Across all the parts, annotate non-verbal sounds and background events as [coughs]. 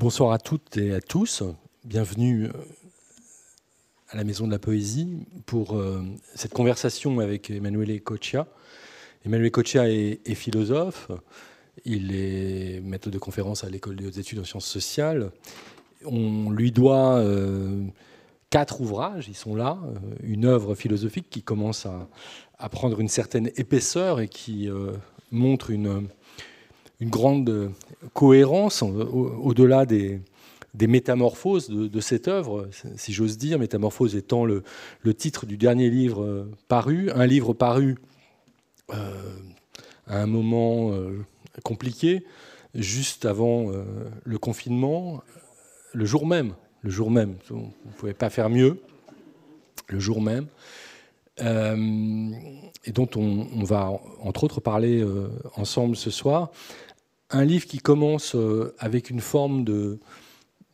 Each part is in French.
Bonsoir à toutes et à tous. Bienvenue euh, à la Maison de la Poésie pour euh, cette conversation avec Emanuele Coccia. Emanuele Coccia est, philosophe. Il est maître de conférence à l'École des hautes études en sciences sociales. On lui doit euh, quatre ouvrages, ils sont là. Une œuvre philosophique qui commence à, prendre une certaine épaisseur et qui montre une une grande cohérence au-delà des, métamorphoses de, cette œuvre, si j'ose dire, Métamorphose étant le, titre du dernier livre euh, paru, un livre paru euh, à un moment euh, compliqué, juste avant le confinement, le jour même, le jour même, on ne pouvait pas faire mieux, le jour même, et dont on, on, va entre autres parler ensemble ce soir un livre qui commence euh, avec une forme de,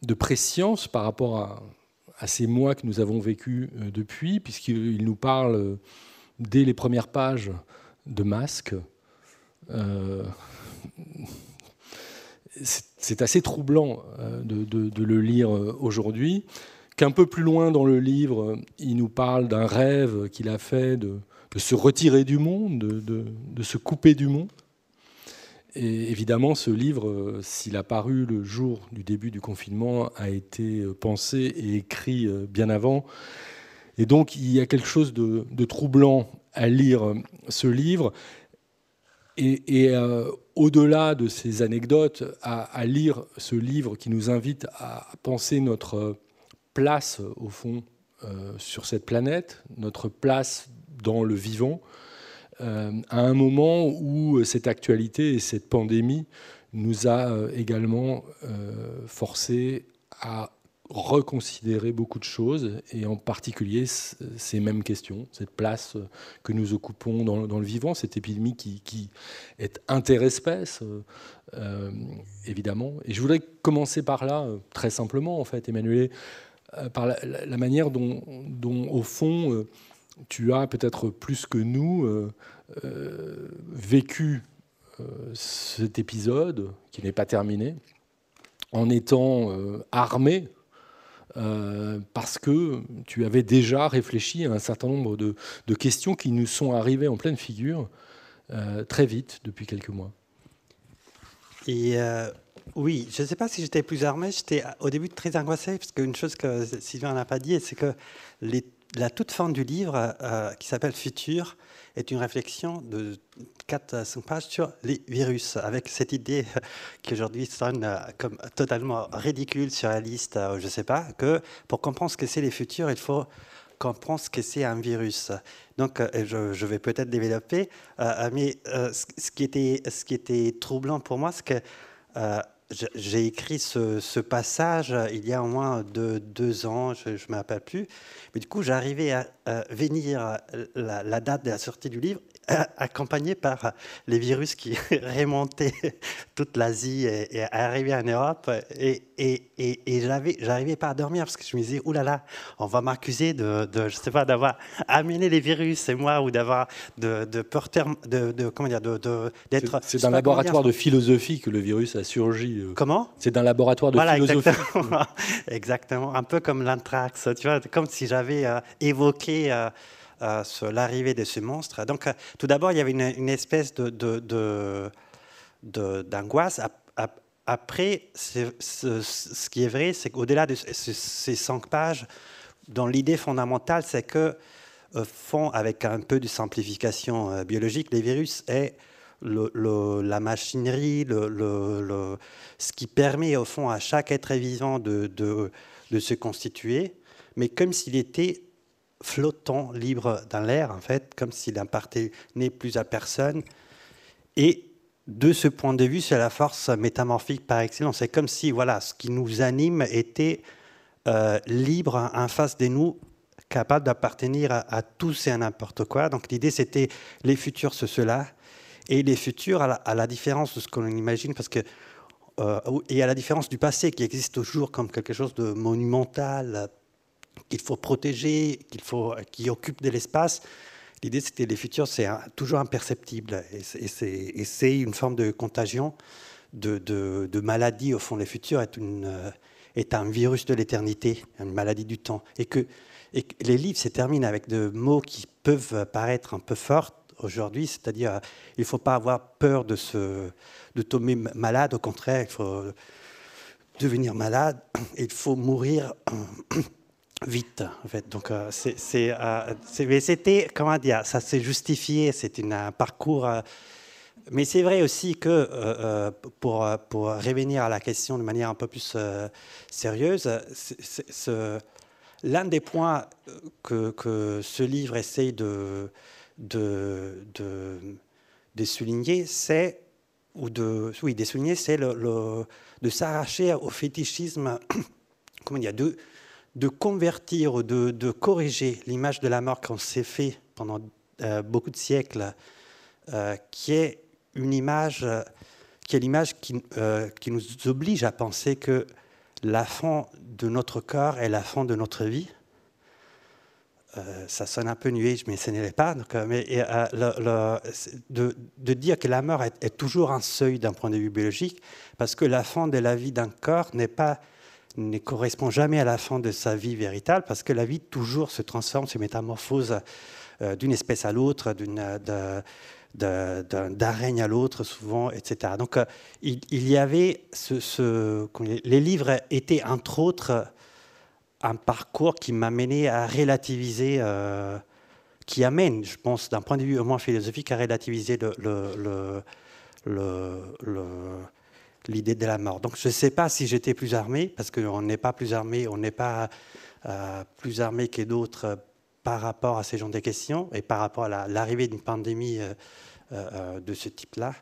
de par rapport à, ces mois que nous avons vécus euh, depuis, puisqu'il nous parle euh, dès les premières pages de masques. c'est assez troublant de, le lire aujourd'hui. Qu'un peu plus loin dans le livre, il nous parle d'un rêve qu'il a fait de, se retirer du monde, de, se couper du monde. Et évidemment, ce livre, euh, s'il a paru le jour du début du confinement, a été euh, pensé et écrit euh, bien avant. Et donc, il y a quelque chose de, troublant à lire ce livre. Et, au-delà de ces anecdotes, à, lire ce livre qui nous invite à penser notre place, au fond, sur cette planète, notre place dans le vivant, euh, à un moment où euh, cette actualité et cette pandémie nous a euh, également forcé à reconsidérer beaucoup de choses, et en particulier ces mêmes questions, cette place que nous occupons dans, le vivant, cette épidémie qui, est interespèce, évidemment. Et je voudrais commencer par là, très simplement, en fait, Emmanuel, par la, manière dont, au fond, tu as peut-être plus que nous euh, euh, vécu euh, cet épisode, qui n'est pas terminé, en étant armé, parce que tu avais déjà réfléchi à un certain nombre de, questions qui nous sont arrivées en pleine figure très vite depuis quelques mois. Et oui, je ne sais pas si j'étais plus armé, j'étais au début très angoissé, parce qu'une chose que Sylvain n'a pas dit, c'est que les la toute fin du livre, euh, qui s'appelle Futur, est une réflexion de 4 à 5 pages sur les virus, avec cette idée qui aujourd'hui sonne euh, comme totalement ridicule, surréaliste, euh, je ne sais pas, que pour comprendre ce que c'est les futurs, il faut comprendre ce que c'est un virus. Donc, je, vais peut-être développer, mais ce qui était troublant pour moi, c'est que j'ai écrit ce, passage il y a au moins deux ans, je ne me rappelle plus. Mais du coup, j'arrivais à, venir la, la, date de la sortie du livre [coughs] accompagné par les virus qui [laughs] remontaient toute l'Asie et, et arrivaient en Europe. Et, et, et, j'arrivais pas à dormir parce que je me disais, oulala, là là, on va m'accuser de, de, je sais pas, d'avoir amené les virus, c'est moi, ou d'avoir de, de porter, de, de, comment dire, d'être. C'est d'un laboratoire de philosophie que le virus a surgi. Euh. Comment? C'est d'un laboratoire de voilà, philosophie. Exactement. [laughs] exactement, un peu comme l'anthrax, tu vois, comme si j'avais euh, évoqué. Euh, l'arrivée de ce monstre. Donc, euh, tout d'abord, il y avait une, espèce de, d'angoisse. Après, ce, qui est vrai, c'est qu'au-delà de ces cinq pages, dont l'idée fondamentale, c'est que, euh, font avec un peu de simplification euh, biologique, les virus est la machinerie, ce qui permet au fond à chaque être vivant de se constituer, mais comme s'il était flottant, libre dans l'air, en fait, comme s'il n'appartenait plus à personne. Et de ce point de vue, c'est la force métamorphique par excellence. C'est comme si voilà, ce qui nous anime était euh, libre en face de nous, capable d'appartenir à, tous et à n'importe quoi. Donc l'idée, c'était les futurs, c'est cela. Et les futurs, à la, différence de ce qu'on imagine, parce que euh, et à la différence du passé qui existe toujours comme quelque chose de monumental, qu'il faut protéger, qu'il faut, qui occupe de l'espace. L'idée, c'était les futurs, c'est toujours imperceptible et c'est une forme de contagion. de, maladie au fond les futurs est, un virus de l'éternité, une maladie du temps. Et que, et les livres se terminent avec des mots qui peuvent paraître un peu forts aujourd'hui, c'est-à-dire il ne faut pas avoir peur de, de tomber malade, au contraire, il faut devenir malade, il faut mourir vite, en fait. Donc, euh, c'est, euh, c'était, comment dire, ça s'est justifié, c'est un parcours. Euh, mais c'est vrai aussi que, pour, pour revenir à la question de manière un peu plus sérieuse, l'un des points que, que, ce livre essaye de, de, de, de souligner, c'est ou de, oui, de c'est le, de s'arracher au fétichisme, [coughs] comment dire, de, de convertir, de, de corriger l'image de la mort qu'on s'est fait pendant euh, beaucoup de siècles, euh, qui est une image, qui est l'image qui, euh, qui, nous oblige à penser que la fin de notre corps est la fin de notre vie. ça sonne un peu nué, mais ce n'est pas. Donc, mais, le, de, dire que la mort est toujours un seuil d'un point de vue biologique, parce que la fin de la vie d'un corps n'est pas ne correspond jamais à la fin de sa vie véritable, parce que la vie toujours se transforme, se métamorphose euh, d'une espèce à l'autre, d'un règne à l'autre, souvent, etc. Donc, euh, il, y avait ce, les livres étaient entre autres un parcours qui m'a mené à relativiser, euh, qui amène, je pense, d'un point de vue au moins philosophique, à relativiser le, le, le l'idée de la mort. Donc je ne sais pas si j'étais plus armé, parce qu'on n'est pas plus armé, on n'est pas euh, plus armé que d'autres par rapport à ces genres de questions et par rapport à l'arrivée d'une pandémie euh, euh, de ce type-là.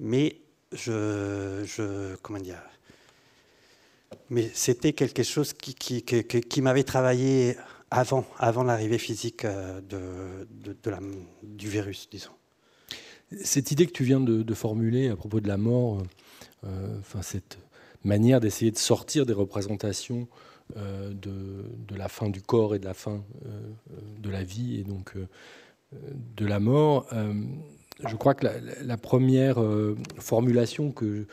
Mais je, comment dire, mais c'était quelque chose qui, m'avait travaillé avant, avant l'arrivée physique de, du virus, disons. Cette idée que tu viens de, formuler à propos de la mort, euh, enfin cette manière d'essayer de sortir des représentations euh, de, la fin du corps et de la fin euh, de la vie et donc de la mort. je crois que la, première formulation que,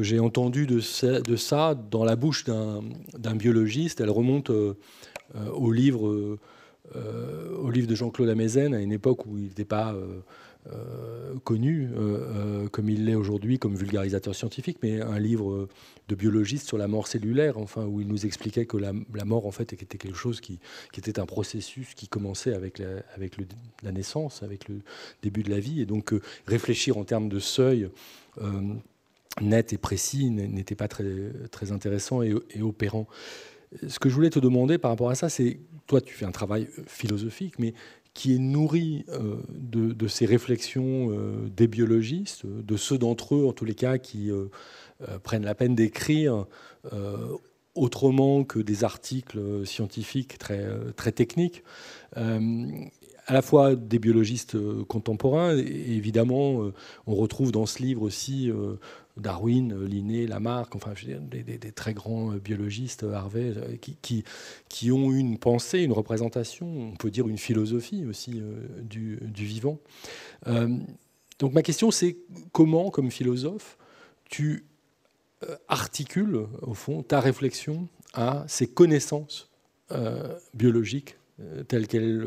j'ai entendue de ça, dans la bouche d'un biologiste, elle remonte au livre, de Jean-Claude Amezen, à une époque où il n'était pas euh, connu euh, euh, comme il l'est aujourd'hui comme vulgarisateur scientifique, mais un livre de biologiste sur la mort cellulaire, enfin, où il nous expliquait que la, mort, en fait, était quelque chose qui, était un processus qui commençait avec, la, avec la naissance, avec le début de la vie, et donc réfléchir en termes de seuil net et précis n'était pas très, très intéressant et, opérant. Ce que je voulais te demander par rapport à ça, c'est, toi tu fais un travail philosophique, mais qui est nourri euh, de, ces réflexions euh, des biologistes, de ceux d'entre eux, en tous les cas, qui euh, prennent la peine d'écrire autrement que des articles scientifiques très, très techniques à la fois des biologistes contemporains, et évidemment, on retrouve dans ce livre aussi Darwin, Linné, Lamarck, enfin des, très grands euh, biologistes, euh, Harvey, euh, qui, qui, ont une pensée, une représentation, on peut dire une philosophie aussi du, vivant. donc ma question c'est comment, comme philosophe, tu articules au fond ta réflexion à ces connaissances biologiques telles qu'elles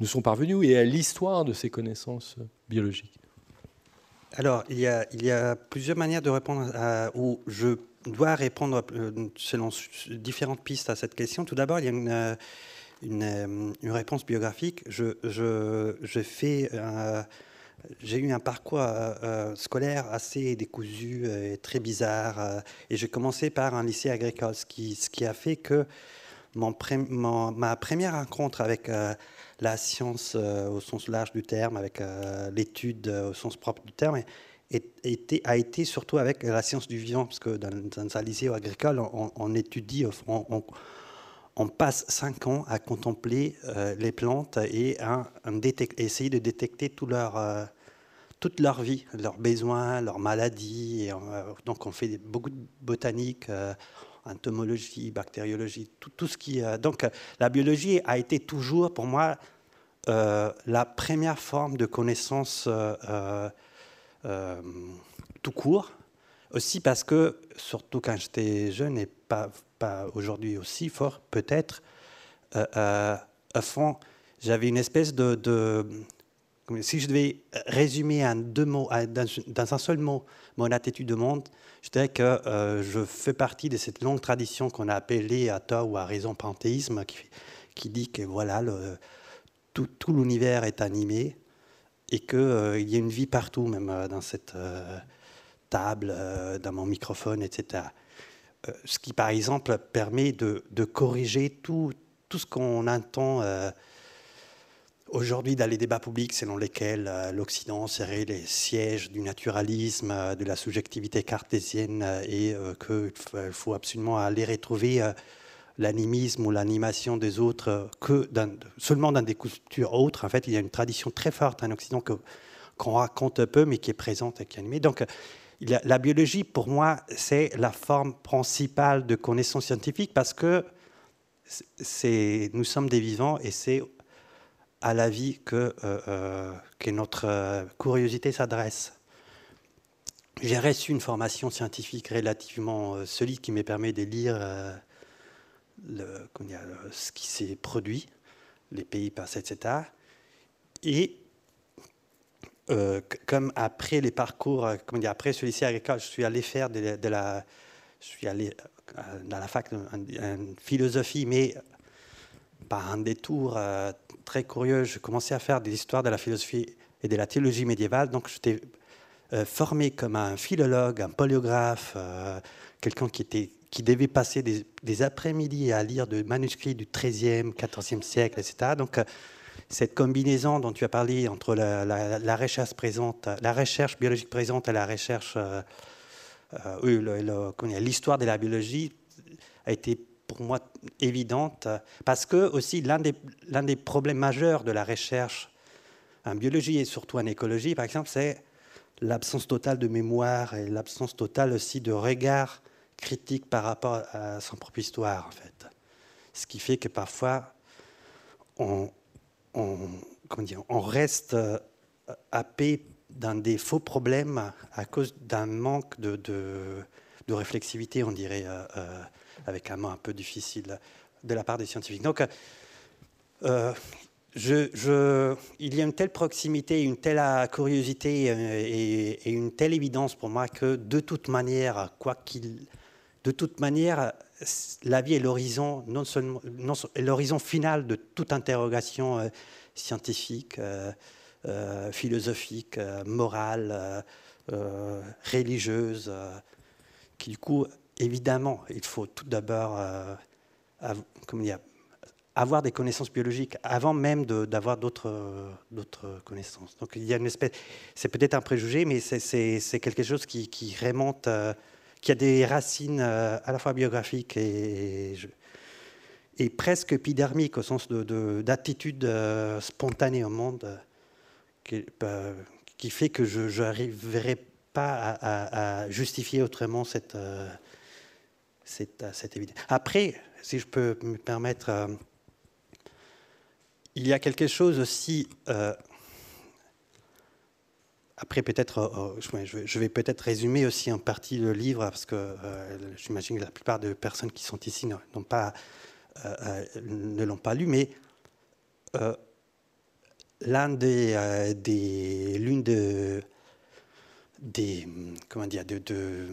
nous sont parvenues et à l'histoire de ces connaissances biologiques alors, il y, a, plusieurs manières de répondre à, où je dois répondre euh, selon différentes pistes à cette question. Tout d'abord, il y a une, euh, euh, réponse biographique. Je, fais, j'ai eu un parcours scolaire assez décousu et très bizarre. et j'ai commencé par un lycée agricole, ce qui a fait que ma première rencontre avec la science euh, au sens large du terme, avec euh, l'étude euh, au sens propre du terme, a été surtout avec la science du vivant, parce que dans, un lycée agricole, on, étudie, on, passe cinq ans à contempler les plantes et à, essayer de détecter toute leur vie, leurs besoins, leurs maladies. Donc on fait beaucoup de botanique entomologie, bactériologie, tout, ce qui. donc la biologie a été toujours pour moi euh, la première forme de connaissance euh, euh, tout court. aussi parce que, surtout quand j'étais jeune et pas, pas aujourd'hui aussi fort, peut-être, euh, euh, à fond, j'avais une espèce de, de, Si je devais résumer en deux mots, dans un seul mot, mon attitude de monde, je dirais que euh, je fais partie de cette longue tradition qu'on a appelée à tort ou à raison panthéisme, qui, dit que voilà, tout, l'univers est animé et qu'il euh, y a une vie partout, même euh, dans cette table, dans mon microphone, etc. ce qui, par exemple, permet de, corriger tout ce qu'on entend Aujourd'hui, dans les débats publics selon lesquels euh, l'Occident serait les sièges du naturalisme, euh, de la subjectivité cartésienne euh, et qu'il faut absolument aller retrouver l'animisme ou l'animation des autres que seulement dans des cultures autres, en fait, il y a une tradition très forte en Occident qu'on raconte un peu, mais qui est présente et qui est animée. Donc, la biologie, pour moi, c'est la forme principale de connaissance scientifique parce que nous sommes des vivants et c'est à la vie que, euh, euh, que notre euh, curiosité s'adresse. J'ai reçu une formation scientifique relativement solide qui me permet de lire ce qui s'est produit, les pays passés, etc. Et comme après les parcours, comme dire, après ce lycée agricole, je suis allé faire de, la, je suis allé dans la fac en philosophie, mais par un détour euh, très curieux, je commençais à faire des histoires de la philosophie et de la théologie médiévale. Donc, j'étais euh, formé comme un philologue, un polygraphe, euh, quelqu'un qui, devait passer des, après-midi à lire des manuscrits du XIIIe, XIVe siècle, etc. Donc, cette combinaison dont tu as parlé entre la, recherche présente, la recherche biologique présente et la recherche, l'histoire de la biologie a été pour moi évidente, parce que aussi l'un des, l'un des problèmes majeurs de la recherche en biologie et surtout en écologie, par exemple, c'est l'absence totale de mémoire et l'absence totale aussi de regard critique par rapport à son propre histoire, en fait. Ce qui fait que parfois, on, on, comment dire, on reste euh, happé dans des faux problèmes à cause d'un manque de, de, réflexivité, on dirait. Euh, euh, avec un mot un peu difficile de la part des scientifiques. Donc, euh, il y a une telle proximité, une telle curiosité euh, et, une telle évidence pour moi que de toute manière, quoi qu'il, de toute manière, la vie est l'horizon non seulement l'horizon final de toute interrogation euh, scientifique, philosophique, morale, religieuse, qui du coup évidemment, il faut tout d'abord euh, avoir des connaissances biologiques avant même d'avoir d'autres connaissances. Donc il y a une espèce, c'est peut-être un préjugé, mais c'est quelque chose qui, remonte, euh, qui a des racines euh, à la fois biographiques et, presque épidermiques au sens d'attitude de, spontanée au monde, qui, fait que je n'arriverai pas à, justifier autrement cette c'est évident. Après, si je peux me permettre, euh, il y a quelque chose aussi. Euh, après, peut-être, je vais peut-être résumer aussi en partie le livre, parce que j'imagine que la plupart des personnes qui sont ici n'ont pas, ne l'ont pas lu, mais l'une de, des, comment dire, de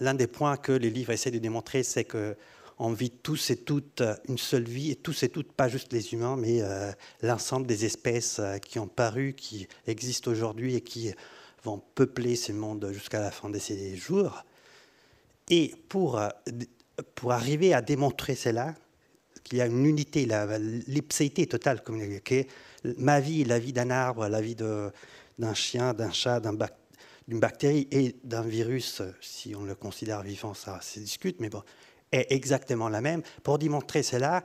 l'un des points que les livres essaient de démontrer, c'est qu'on vit tous et toutes une seule vie, et tous et toutes, pas juste les humains, mais euh, l'ensemble des espèces euh, qui ont paru, qui existent aujourd'hui et qui vont peupler ce monde jusqu'à la fin de ces jours. Et pour, euh, pour arriver à démontrer cela, qu'il y a une unité, l'ipséité totale, comme ma vie, la vie d'un arbre, la vie d'un chien, d'un chat, d'un bac d'une bactérie et d'un virus, si on le considère vivant, ça se discute, mais bon, est exactement la même. Pour démontrer cela,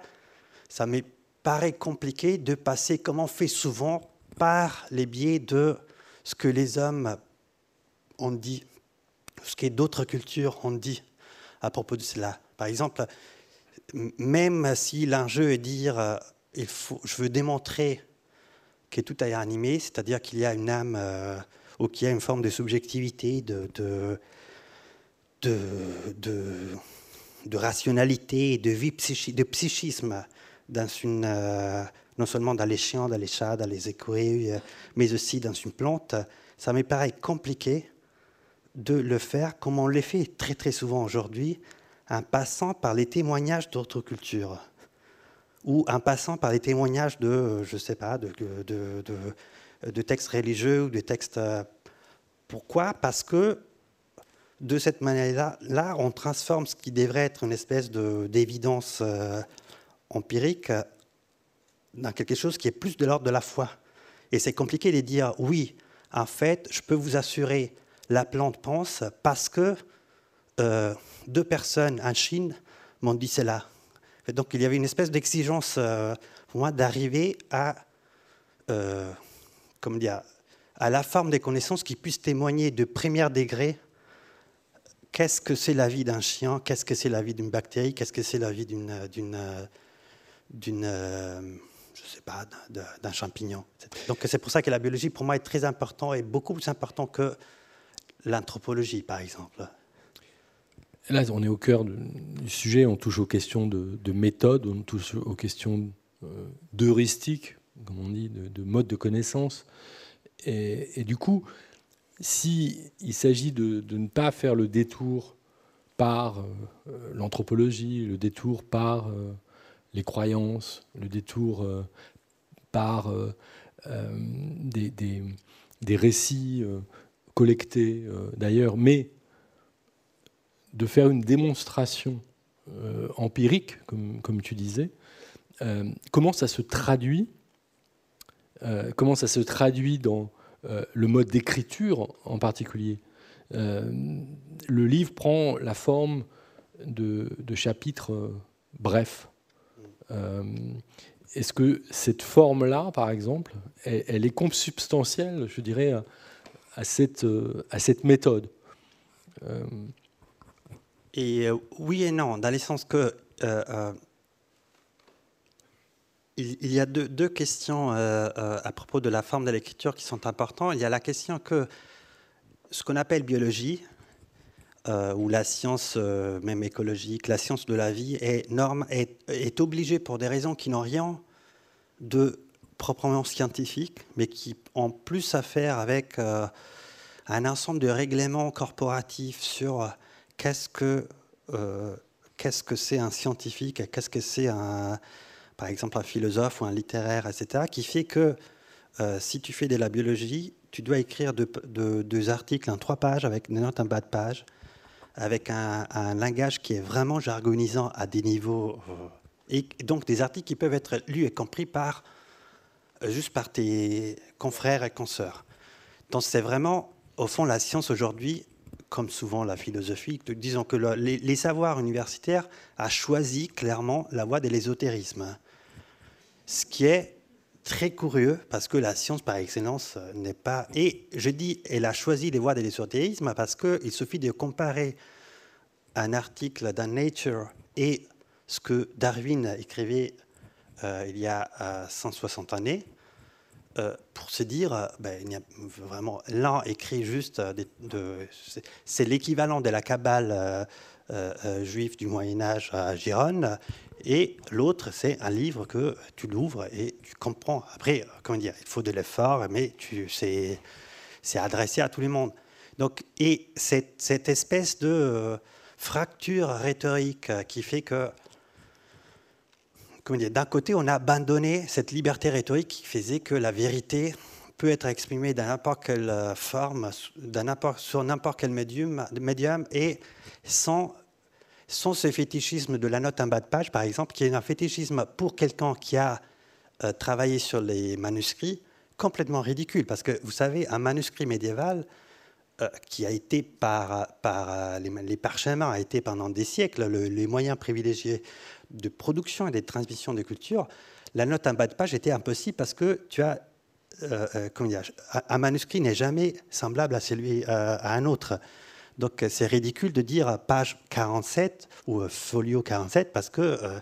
ça me paraît compliqué de passer, comme on fait souvent, par les biais de ce que les hommes ont dit, ce que d'autres cultures ont dit à propos de cela. Par exemple, même si l'enjeu est dire, euh, il faut, je veux démontrer que tout est animé, c'est-à-dire qu'il y a une âme. Euh, ou qu'il y a une forme de subjectivité, de, rationalité, de psychisme euh, non seulement dans les chiens, dans les chats, dans les écureuils, euh, mais aussi dans une plante, ça me paraît compliqué de le faire comme on le fait très très souvent aujourd'hui, en passant par les témoignages d'autres cultures ou en passant par les témoignages de, je sais pas, de textes religieux ou de textes. Euh, pourquoi? Parce que de cette manière-là, là, on transforme ce qui devrait être une espèce d'évidence euh, empirique dans quelque chose qui est plus de l'ordre de la foi. Et c'est compliqué de dire oui, en fait, je peux vous assurer, la plante pense parce que euh, deux personnes en Chine m'ont dit cela. donc il y avait une espèce d'exigence euh, pour moi d'arriver à, comment dire, à la forme des connaissances qui puissent témoigner de premier degré qu'est-ce que c'est la vie d'un chien, qu'est-ce que c'est la vie d'une bactérie, qu'est-ce que c'est la vie d'une, je sais pas, d'un champignon. Donc c'est pour ça que la biologie, pour moi, est très important et beaucoup plus important que l'anthropologie, par exemple. Là, on est au cœur du sujet, on touche aux questions de, méthode, on touche aux questions euh, d'heuristique, comme on dit, de, de mode de connaissance. Et, du coup, s'il il s'agit de, ne pas faire le détour par euh, l'anthropologie, le détour par euh, les croyances, le détour euh, par des, récits collectés d'ailleurs, mais de faire une démonstration empirique, comme, tu disais, comment ça se traduit Comment ça se traduit dans euh, le mode d'écriture en particulier? Euh, le livre prend la forme de, chapitres euh, brefs. Est-ce que cette forme-là, par exemple, elle, est consubstantielle, je dirais, à, cette, à cette méthode? Et oui et non, dans le sens que il, y a deux, questions euh, euh, à propos de la forme de l'écriture qui sont importantes. Il y a la question que ce qu'on appelle biologie, euh, ou la science même écologique, la science de la vie, est, norme, est, obligée pour des raisons qui n'ont rien de proprement scientifique, mais qui ont plus à faire avec un ensemble de règlements corporatifs sur qu'est-ce que qu'est-ce que c'est un scientifique, qu'est-ce que c'est un par exemple un philosophe ou un littéraire, etc., qui fait que euh, si tu fais de la biologie, tu dois écrire deux, articles en trois pages avec des notes en bas de page, avec un, langage qui est vraiment jargonisant à des niveaux, euh, et donc des articles qui peuvent être lus et compris par euh, juste par tes confrères et consoeurs. Donc c'est vraiment, au fond, la science aujourd'hui, comme souvent la philosophie, disons que les, les, savoirs universitaires a choisi clairement la voie de l'ésotérisme ce qui est très curieux parce que la science par excellence euh, n'est pas... Et je dis, elle a choisi les voies de l'ésotérisme parce qu'il suffit de comparer un article dans Nature et ce que Darwin écrivait euh, il y a 160 euh, années pour se dire, ben, il y a vraiment l'un écrit juste, c'est l'équivalent de la cabale juive du Moyen Âge à Gérone, et l'autre, c'est un livre que tu l'ouvres et tu comprends. Après, comment dire, il faut de l'effort, mais c'est, adressé à tout le monde. Donc, et cette, cette espèce de euh, fracture rhétorique qui fait que, d'un côté, on a abandonné cette liberté rhétorique qui faisait que la vérité peut être exprimée dans n'importe quelle euh, forme, sur n'importe quel médium, médium et sans sans ce fétichisme de la note en bas de page, par exemple, qui est un fétichisme pour quelqu'un qui a euh, travaillé sur les manuscrits, complètement ridicule. Parce que vous savez, un manuscrit médiéval euh, qui a été par, euh, les, parchemins, a été pendant des siècles les moyens privilégiés de production et de transmission de culture, la note en bas de page était impossible parce que tu as dire, un manuscrit n'est jamais semblable à celui à un autre. Donc euh, c'est ridicule de dire page 47 ou euh, folio 47 parce que euh,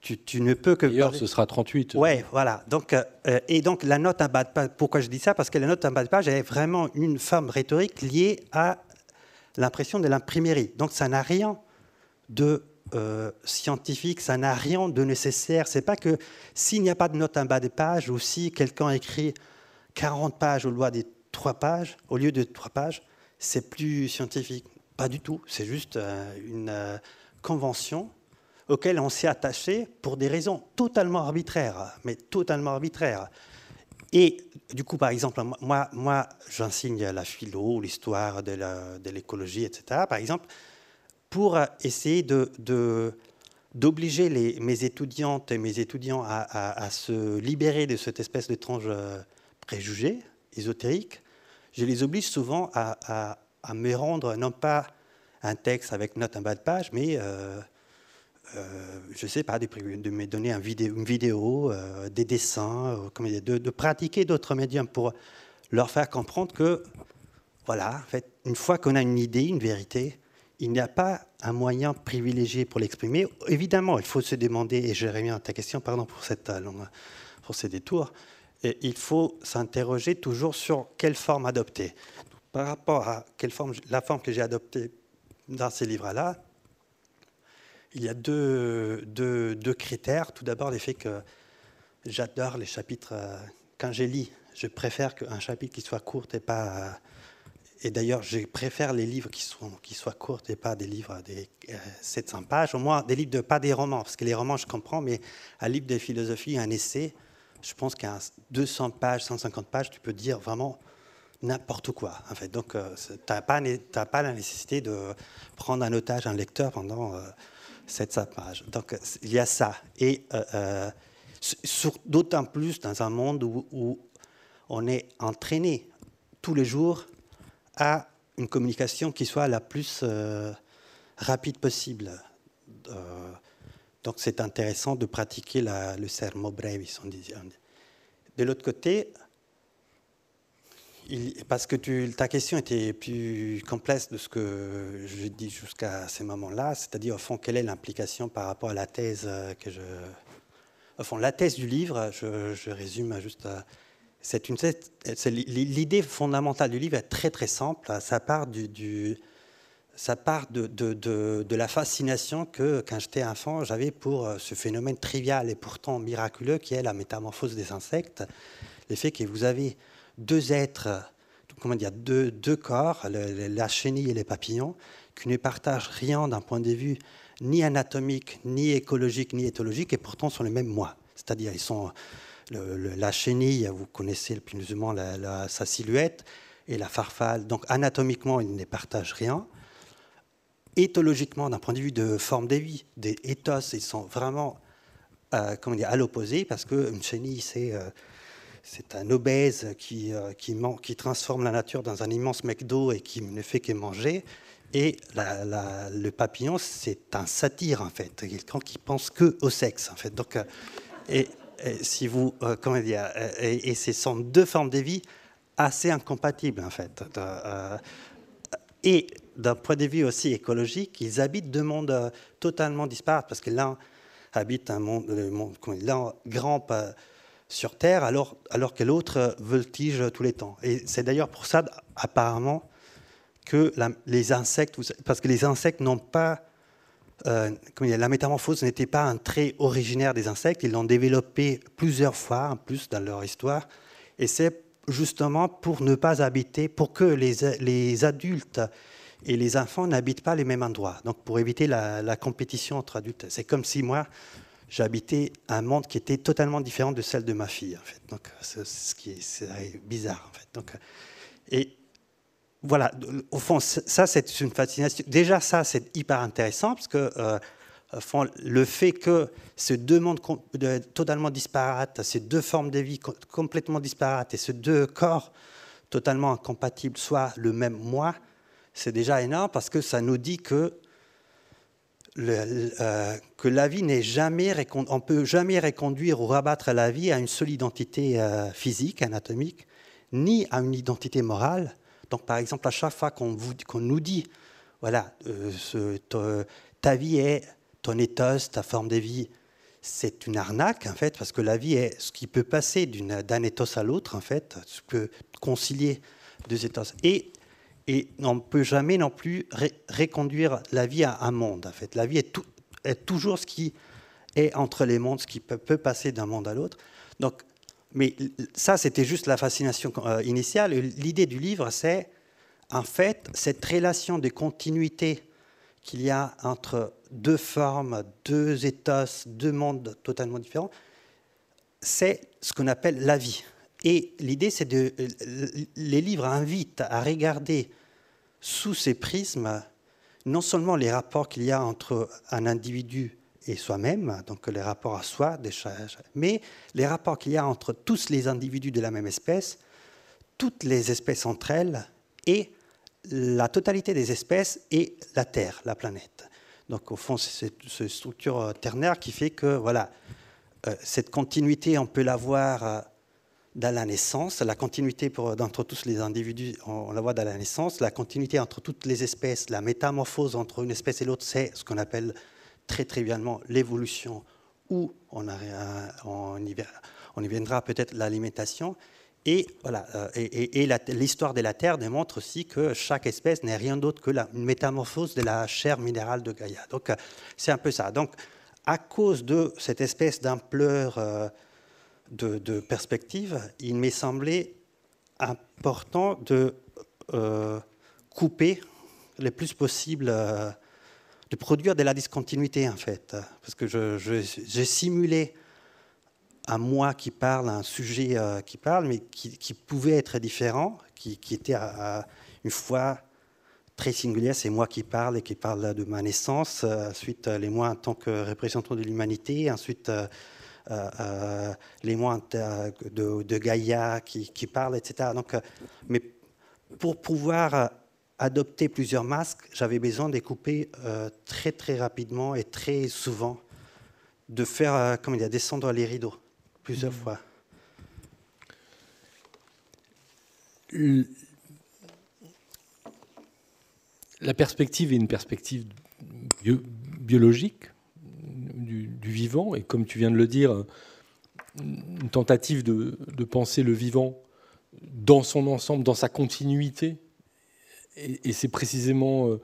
tu, ne peux que. D'ailleurs, ce sera 38. Oui, voilà. Donc, et donc la note en bas de page, pourquoi je dis ça? Parce que la note en bas de page est vraiment une forme rhétorique liée à l'impression de l'imprimerie. Donc ça n'a rien de euh, scientifique, ça n'a rien de nécessaire. C'est pas que s'il n'y a pas de note en bas des pages ou si quelqu'un écrit 40 pages au lieu des 3 pages, au lieu de 3 pages, c'est plus scientifique. Pas du tout. C'est juste euh, une euh, convention auquel on s'est attaché pour des raisons totalement arbitraires, mais totalement arbitraires. Et du coup, par exemple, moi, moi j'enseigne la philo, l'histoire de l'écologie, etc. Par exemple, pour essayer de, d'obliger les, mes étudiantes et mes étudiants à, se libérer de cette espèce d'étrange euh, préjugé ésotérique, je les oblige souvent à, me rendre non pas un texte avec note en bas de page, mais euh, euh, je ne sais pas, de, me donner un vidéo, une vidéo, des dessins, de, de, pratiquer d'autres médiums pour leur faire comprendre que, voilà, en fait, une fois qu'on a une idée, une vérité, il n'y a pas un moyen privilégié pour l'exprimer. Évidemment, il faut se demander, et je reviens à ta question, pardon pour, cette euh, pour ces détours, et il faut s'interroger toujours sur quelle forme adopter. Par rapport à quelle forme, la forme que j'ai adoptée dans ces livres-là, il y a deux, critères. Tout d'abord, l'effet que j'adore les chapitres, euh, quand j'ai lis, je préfère qu'un chapitre qui soit court et pas et d'ailleurs, je préfère les livres qui, sont, qui soient courts et pas des livres de 700 euh, pages. Au moins, des livres de pas des romans, parce que les romans, je comprends, mais un livre de philosophie, un essai, je pense qu'à 200 pages, 150 pages, tu peux dire vraiment n'importe quoi. En fait. Donc, euh, tu n'as pas, la nécessité de prendre un otage un lecteur pendant 700 euh, pages. Donc, il y a ça. Et d'autant plus dans un monde où, où on est entraîné tous les jours à une communication qui soit la plus euh, rapide possible. Euh, donc c'est intéressant de pratiquer le sermo brevis. On. De l'autre côté, parce que ta question était plus complexe de ce que je dis jusqu'à ce moment-là, c'est-à-dire au fond quelle est l'implication par rapport à la thèse que je... Fond, la thèse du livre, je, résume juste à, c'est une, l'idée fondamentale du livre est très très simple. Ça part du, ça part de, la fascination que, quand j'étais enfant, j'avais pour euh, ce phénomène trivial et pourtant miraculeux qui est la métamorphose des insectes. Le fait que vous avez deux êtres, comment dire, deux, corps, la chenille et les papillons, qui ne partagent rien d'un point de vue ni anatomique, ni écologique, ni éthologique, et pourtant sont les mêmes moi. C'est-à-dire, ils sont la chenille, vous connaissez plus ou sa silhouette, et la farfalle. Donc anatomiquement, ils ne partagent rien. Éthologiquement, d'un point de vue de forme des vies, des ethos, ils sont vraiment euh, comment dire, à l'opposé, parce qu'une chenille, c'est euh, c'est un obèse qui, euh, qui, qui, transforme la nature dans un immense McDo et qui ne fait que manger. Et le papillon, c'est un satyre, en fait, quelqu'un qui pense que au sexe, en fait. Donc, et, si vous, comment dire, euh, et, ce sont deux formes de vie assez incompatibles en fait. Et d'un point de vue aussi écologique, ils habitent deux mondes totalement disparates parce que l'un habite un monde, l'un grimpe sur Terre alors, alors que l'autre voltige tous les temps. Et c'est d'ailleurs pour ça, apparemment, que les insectes, parce que les insectes n'ont pas euh, la métamorphose n'était pas un trait originaire des insectes, ils l'ont développé plusieurs fois en plus dans leur histoire, et c'est justement pour ne pas habiter, pour que les, adultes et les enfants n'habitent pas les mêmes endroits, donc pour éviter la, compétition entre adultes. C'est comme si moi, j'habitais un monde qui était totalement différent de celle de ma fille, en fait. Donc, c'est ce qui est, bizarre, en fait. Donc, et voilà, au fond, ça, c'est une fascination. Déjà, ça, c'est hyper intéressant parce que euh, le fait que ces deux mondes totalement disparates, ces deux formes de vie complètement disparates et ces deux corps totalement incompatibles soient le même moi, c'est déjà énorme parce que ça nous dit que, euh, que la vie n'est jamais, on peut jamais reconduire ou rabattre la vie à une seule identité euh, physique, anatomique, ni à une identité morale. Donc, par exemple, à chaque fois qu'on nous dit, voilà, euh, ta, vie est ton ethos, ta forme de vie, c'est une arnaque, en fait, parce que la vie est ce qui peut passer d'un ethos à l'autre, en fait, ce qui peut concilier deux ethos. Et Et on ne peut jamais non plus reconduire la vie à un monde. En fait, la vie est, est, toujours ce qui est entre les mondes, ce qui peut, peut passer d'un monde à l'autre. Donc, mais ça, c'était juste la fascination euh, initiale. L'idée du livre, c'est en fait cette relation de continuité qu'il y a entre deux formes, deux états, deux mondes totalement différents, c'est ce qu'on appelle la vie. Et l'idée, c'est de. Les livres invitent à regarder sous ces prismes non seulement les rapports qu'il y a entre un individu et soi-même, donc les rapports à soi, mais les rapports qu'il y a entre tous les individus de la même espèce, toutes les espèces entre elles, et la totalité des espèces et la Terre, la planète. Donc au fond, c'est cette structure ternaire qui fait que voilà, euh, cette continuité, on peut la voir euh, dans la naissance, la continuité entre tous les individus, on, la voit dans la naissance, la continuité entre toutes les espèces, la métamorphose entre une espèce et l'autre, c'est ce qu'on appelle très trivialement l'évolution, y, on y viendra peut-être l'alimentation. Et, voilà, euh, et, l'histoire de la Terre démontre aussi que chaque espèce n'est rien d'autre que la métamorphose de la chair minérale de Gaïa. Donc c'est un peu ça. Donc à cause de cette espèce d'ampleur euh, de, perspective, il m'est semblé important de euh, couper le plus possible, euh, de produire de la discontinuité en fait. Parce que j'ai simulé un moi qui parle, un sujet qui parle, mais qui, pouvait être différent, qui, était à, une fois très singulière, c'est moi qui parle et qui parle de ma naissance, euh, ensuite euh, les moi en tant que représentant de l'humanité, ensuite euh, les moi de, Gaïa qui, qui, parlent, etc. Donc, mais pour pouvoir adopter plusieurs masques, j'avais besoin de couper très très rapidement et très souvent, de faire, comment dire, descendre les rideaux plusieurs mmh. fois la perspective est une perspective biologique du, vivant, et comme tu viens de le dire, une tentative de, penser le vivant dans son ensemble, dans sa continuité. Et, c'est précisément, euh,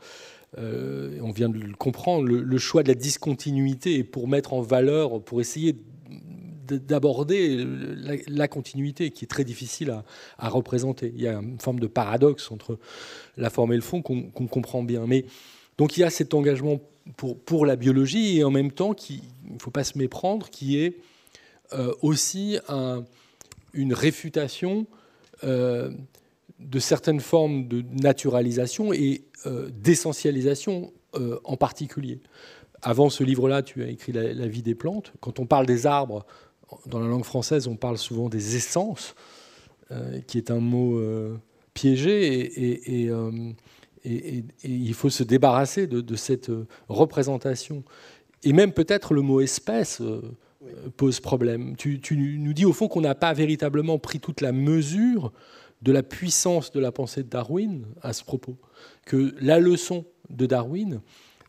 euh, on vient de le comprendre, le, choix de la discontinuité et pour mettre en valeur, pour essayer d'aborder la, continuité qui est très difficile à, représenter. Il y a une forme de paradoxe entre la forme et le fond qu'on comprend bien. Mais donc il y a cet engagement pour, pour la biologie et en même temps, il ne faut pas se méprendre, qui est euh, aussi une réfutation euh, de certaines formes de naturalisation et euh, d'essentialisation en particulier. Avant ce livre-là, tu as écrit la, vie des plantes. Quand on parle des arbres, dans la langue française, on parle souvent des essences, euh, qui est un mot euh, piégé, euh, et, il faut se débarrasser de, cette représentation. Et même peut-être le mot espèce pose problème. Tu, nous dis au fond qu'on n'a pas véritablement pris toute la mesure de la puissance de la pensée de Darwin à ce propos, que la leçon de Darwin,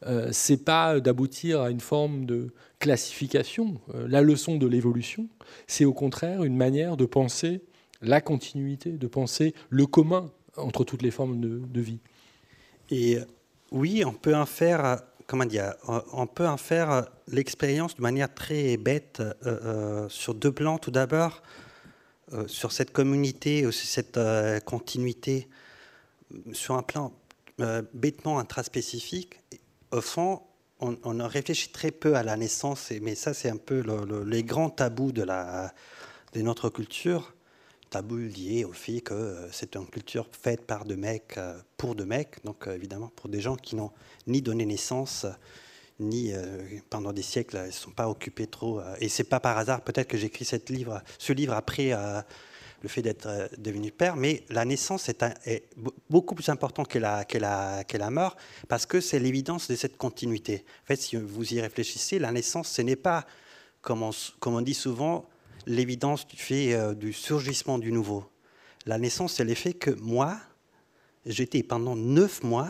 euh, c'est pas d'aboutir à une forme de classification. Euh, la leçon de l'évolution, c'est au contraire une manière de penser la continuité, de penser le commun entre toutes les formes de, vie. Et euh, oui, on peut en faire, comment dire, on peut en faire l'expérience de manière très bête sur deux plans. Tout d'abord, sur cette communauté, cette continuité, sur un plan bêtement intraspécifique au fond, on, on, réfléchit très peu à la naissance, mais ça, c'est un peu les grands tabous de, notre culture. Tabous liés au fait que euh, c'est une culture faite par deux mecs, euh, pour deux mecs, donc euh, évidemment pour des gens qui n'ont ni donné naissance, ni pendant des siècles, ils ne sont pas occupés trop. et c'est pas par hasard, peut-être que j'écris ce livre après le fait d'être euh, devenu père, mais la naissance est, beaucoup plus importante que la, que, la, que la mort, parce que c'est l'évidence de cette continuité. En fait, si vous y réfléchissez, la naissance, ce n'est pas, comme on, comme on, dit souvent, l'évidence du fait euh, du surgissement du nouveau. La naissance, c'est l'effet que moi, j'étais pendant neuf mois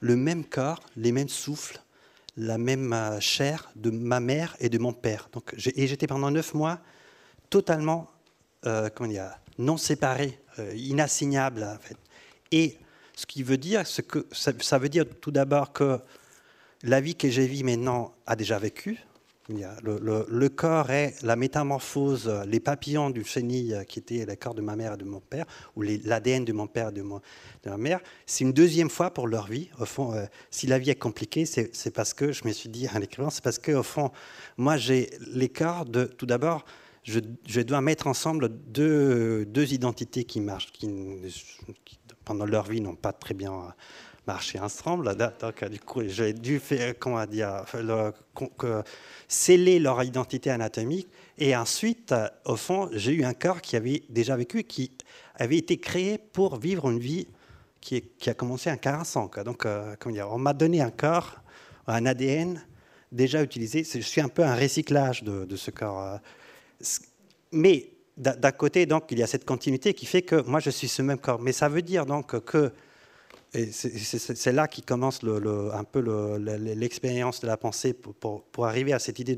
le même corps, les mêmes souffles, la même euh, chair de ma mère et de mon père. Donc, et j'étais pendant neuf mois totalement, comment dire, non séparés, euh, inassignables. Et Ce qui veut dire, ce que, ça, veut dire tout d'abord que la vie que j'ai vue maintenant a déjà vécu. Le, le, corps est la métamorphose, les papillons du chenille qui étaient le corps de ma mère et de mon père, ou l'ADN de mon père et de, ma mère. C'est une deuxième fois pour leur vie. Au fond, euh, si la vie est compliquée, c'est parce que, je me suis dit en écrivant, c'est parce que, au fond, moi j'ai l'écart de, tout d'abord, je, dois mettre ensemble deux, identités qui marchent, qui, pendant leur vie, n'ont pas très bien marché ensemble. Donc, du coup, j'ai dû faire, comment dire, sceller leur identité anatomique. Et ensuite, au fond, j'ai eu un corps qui avait déjà vécu, qui avait été créé pour vivre une vie qui, a commencé en 45 ans. Donc, euh, comment dire, on m'a donné un corps, un ADN déjà utilisé. Je suis un peu un recyclage de, de ce corps. Mais d'un côté, donc, il y a cette continuité qui fait que moi, je suis ce même corps. Mais ça veut dire donc que, c'est là qui commence un peu l'expérience de la pensée pour, arriver à cette idée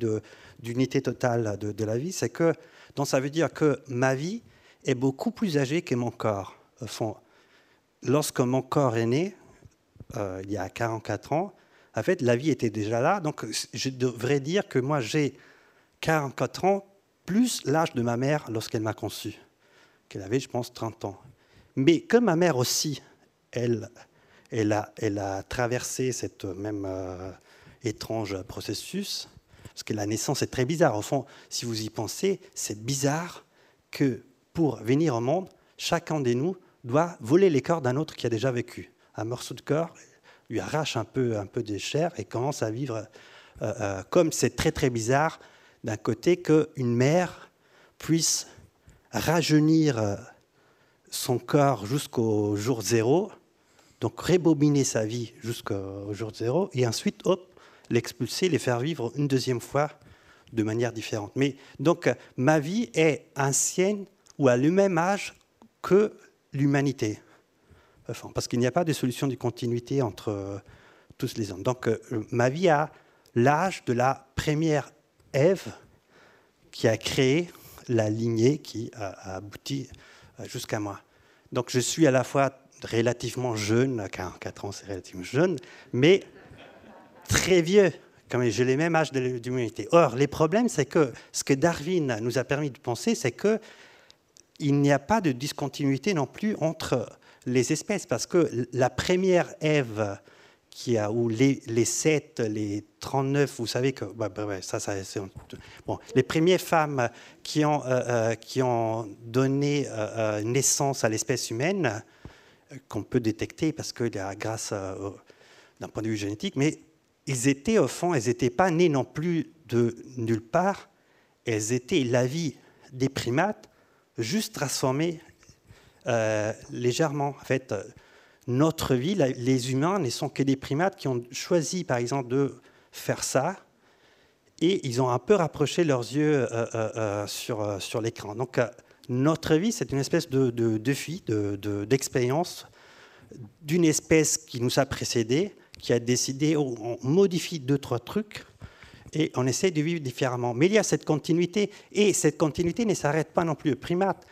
d'unité totale de, la vie, c'est que, donc ça veut dire que ma vie est beaucoup plus âgée que mon corps. Lorsque mon corps est né, euh, il y a 44 ans, en fait, la vie était déjà là. Donc, je devrais dire que moi, j'ai 44 ans plus l'âge de ma mère lorsqu'elle m'a conçu, qu'elle avait, je pense, 30 ans. Mais comme ma mère aussi, elle, elle, a, elle a traversé cette même euh, étrange processus, parce que la naissance est très bizarre. Au fond, si vous y pensez, c'est bizarre que pour venir au monde, chacun de nous doit voler les corps d'un autre qui a déjà vécu. Un morceau de corps lui arrache un peu, un peu des chairs et commence à vivre euh, euh, comme c'est très très bizarre d'un côté qu'une mère puisse rajeunir son corps jusqu'au jour zéro, donc rebobiner sa vie jusqu'au jour zéro, et ensuite, hop, l'expulser, les faire vivre une deuxième fois de manière différente. Mais donc, ma vie est ancienne ou à le même âge que l'humanité. Parce qu'il n'y a pas de solution de continuité entre tous les hommes. Donc, euh, ma vie a l'âge de la première Ève qui a créé la lignée qui a, abouti euh, jusqu'à moi. Donc je suis à la fois relativement jeune, 44 ans c'est relativement jeune, mais très vieux, comme j'ai les mêmes âges de l'humanité. Or, les problèmes, c'est que ce que Darwin nous a permis de penser, c'est que il n'y a pas de discontinuité non plus entre les espèces, parce que la première Ève qui a, ou les, les 7, les 39, vous savez que bah, bah, ça, ça bon, les premières femmes qui ont, euh, euh, qui ont donné euh, naissance à l'espèce humaine, qu'on peut détecter parce que grâce d'un point de vue génétique, mais ils étaient au fond, elles n'étaient pas nées non plus de nulle part, elles étaient la vie des primates, juste transformées légèrement. En fait, notre vie, les humains ne sont que des primates qui ont choisi, par exemple, de faire ça, et ils ont un peu rapproché leurs yeux euh, euh, euh, sur, sur l'écran. Donc, notre vie, c'est une espèce de, de, de d'expérience d'une espèce qui nous a précédés, qui a décidé, on modifie deux, trois trucs, et on essaie de vivre différemment. Mais il y a cette continuité, et cette continuité ne s'arrête pas non plus aux primates.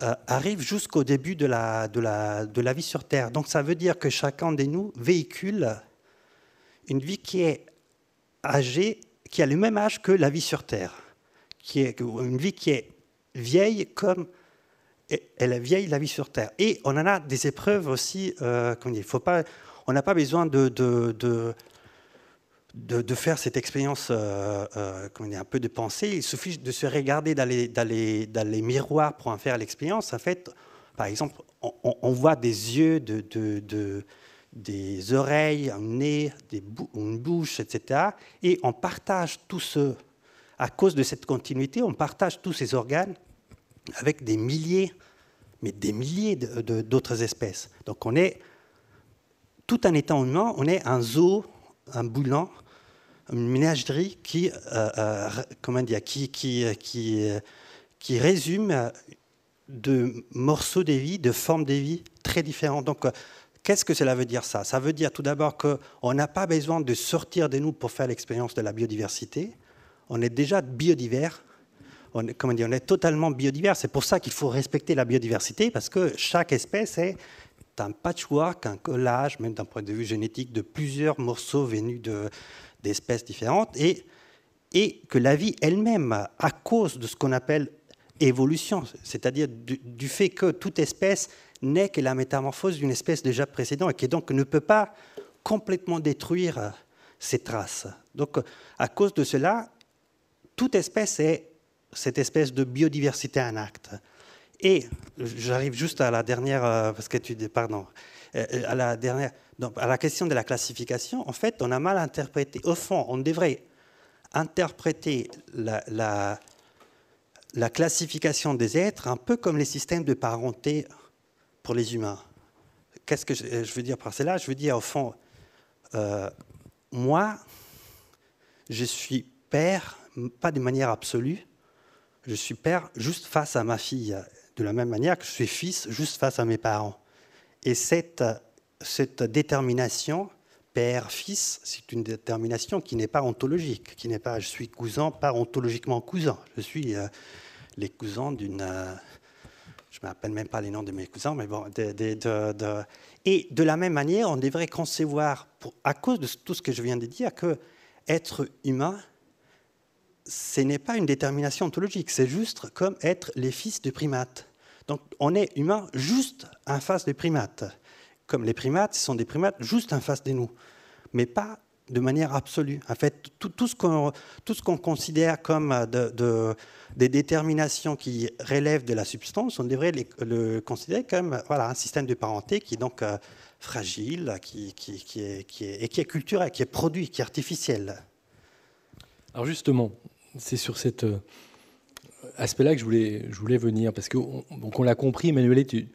Euh, arrive jusqu'au début de la, de, la, de la vie sur Terre. Donc ça veut dire que chacun de nous véhicule une vie qui est âgée, qui a le même âge que la vie sur Terre, qui est une vie qui est vieille comme elle est vieille la vie sur Terre. Et on en a des épreuves aussi. Euh, faut pas, on n'a pas besoin de, de de, faire cette expérience, euh, euh un peu de pensée. Il suffit de se regarder dans les, dans les, miroirs pour en faire l'expérience. En fait, par exemple, on, voit des yeux, de, de, des oreilles, un nez, une bouche, etc. Et on partage tout ce, à cause de cette continuité, on partage tous ces organes avec des milliers, mais des milliers d'autres espèces. Donc on est, tout en étant humain, on est un zoo un boulant, une ménagerie qui, euh, euh, comment dire, qui, qui, qui, qui résume de morceaux de vie, de formes de vie très différents. Donc, qu'est-ce que cela veut dire ça? Ça veut dire tout d'abord qu'on n'a pas besoin de sortir de nous pour faire l'expérience de la biodiversité. On est déjà biodivers. Comment dire, on est totalement biodivers. C'est pour ça qu'il faut respecter la biodiversité parce que chaque espèce est un patchwork, un collage, même d'un point de vue génétique, de plusieurs morceaux venus d'espèces différentes, et, que la vie elle-même, à cause de ce qu'on appelle évolution, c'est-à-dire du, fait que toute espèce n'est que la métamorphose d'une espèce déjà précédente et qui donc ne peut pas complètement détruire ses traces. Donc, à cause de cela, toute espèce est cette espèce de biodiversité en acte. Et j'arrive juste à la dernière, euh, parce que tu dis, pardon, euh, à la dernière, à la question de la classification. En fait, on a mal interprété. Au fond, on devrait interpréter la, la, la classification des êtres un peu comme les systèmes de parenté pour les humains. Qu'est-ce que je veux dire par cela? Je veux dire, au fond, euh, moi, je suis père, pas de manière absolue, je suis père juste face à ma fille, de la même manière que je suis fils juste face à mes parents. Et cette, cette détermination, père-fils, c'est une détermination qui n'est pas ontologique, qui n'est pas je suis cousin, pas ontologiquement cousin. Je suis euh, les cousins d'une. Euh, je ne rappelle même pas les noms de mes cousins, mais bon. Et de la même manière, on devrait concevoir, à cause de tout ce que je viens de dire, que être humain, ce n'est pas une détermination ontologique, c'est juste comme être les fils de primates. Donc on est humain juste en face des primates. Comme les primates, ce sont des primates juste en face de nous, mais pas de manière absolue. En fait, tout, ce qu'on considère comme de, des déterminations qui relèvent de la substance, on devrait le considérer comme voilà, un système de parenté qui est donc euh, fragile, qui, est, qui, est, et qui est culturel, qui est produit, qui est artificiel. Alors justement, c'est sur cet euh, aspect-là que je voulais, je voulais venir, parce qu'on on, l'a compris, Emmanuel, tu,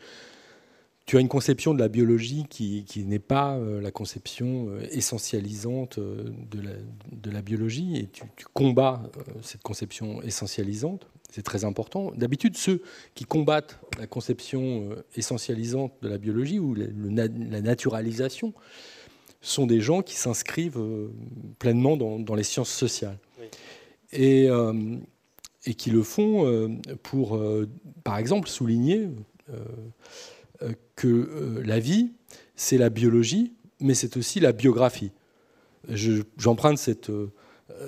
tu, as une conception de la biologie qui, n'est pas euh, la conception euh, essentialisante de la, de la, biologie, et tu, combats cette conception essentialisante. C'est très important. D'habitude, ceux qui combattent la conception essentialisante de la biologie ou la, naturalisation sont des gens qui s'inscrivent pleinement dans, dans les sciences sociales et, euh, et qui le font euh, pour, euh, par exemple, souligner que la vie, c'est la biologie, mais c'est aussi la biographie. J'emprunte cette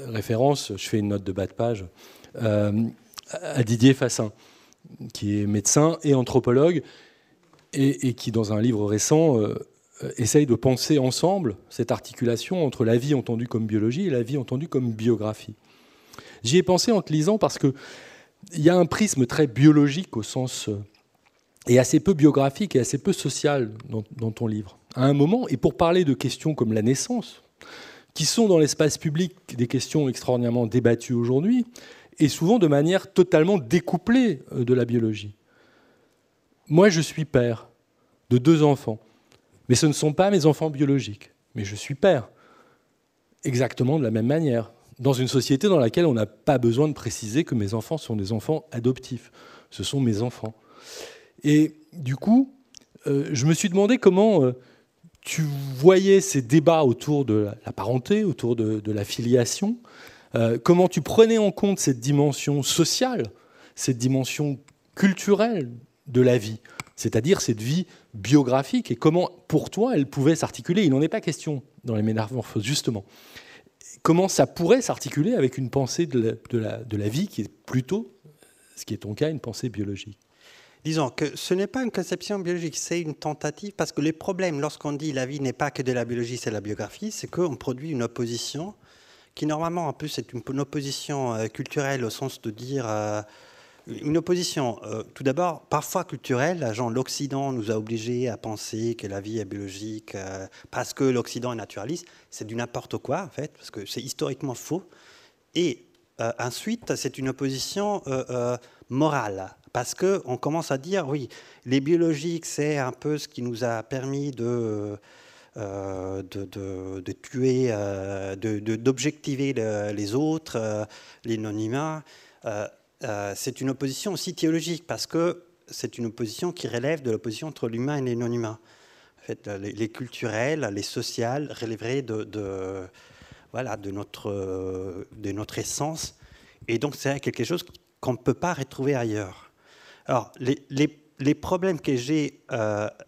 référence, je fais une note de bas de page, à Didier Fassin, qui est médecin et anthropologue, et qui, dans un livre récent, essaye de penser ensemble cette articulation entre la vie entendue comme biologie et la vie entendue comme biographie. J'y ai pensé en te lisant parce qu'il y a un prisme très biologique au sens. Euh, et assez peu biographique et assez peu social dans, ton livre. À un moment, et pour parler de questions comme la naissance, qui sont dans l'espace public des questions extraordinairement débattues aujourd'hui, et souvent de manière totalement découplée euh, de la biologie. Moi, je suis père de deux enfants, mais ce ne sont pas mes enfants biologiques, mais je suis père, exactement de la même manière dans une société dans laquelle on n'a pas besoin de préciser que mes enfants sont des enfants adoptifs. Ce sont mes enfants. Et du coup, euh, je me suis demandé comment euh, tu voyais ces débats autour de la parenté, autour de, la filiation, euh, comment tu prenais en compte cette dimension sociale, cette dimension culturelle de la vie, c'est-à-dire cette vie biographique, et comment pour toi elle pouvait s'articuler? Il n'en est pas question dans les métamorphoses, justement comment ça pourrait s'articuler avec une pensée de la, vie qui est plutôt, ce qui est ton cas, une pensée biologique Disons que ce n'est pas une conception biologique, c'est une tentative, parce que les problèmes, lorsqu'on dit la vie n'est pas que de la biologie, c'est la biographie, c'est qu'on produit une opposition qui normalement en plus c'est une, opposition euh, culturelle au sens de dire euh, une opposition, euh, tout d'abord, parfois culturelle. Genre, l'Occident nous a obligés à penser que la vie est biologique euh, parce que l'Occident est naturaliste. C'est du n'importe quoi, en fait, parce que c'est historiquement faux. Et euh, ensuite, c'est une opposition morale, parce qu'on commence à dire, oui, les biologiques, c'est un peu ce qui nous a permis de... de, de, de, tuer, d'objectiver les autres, les non-humains. Euh, c'est une opposition aussi théologique, parce que c'est une opposition qui relève de l'opposition entre l'humain et les non-humains. En fait, les, culturels, les sociales relèveraient de, voilà, de, notre, de notre essence. Et donc, c'est quelque chose qu'on ne peut pas retrouver ailleurs. Alors, les, les problèmes que j'ai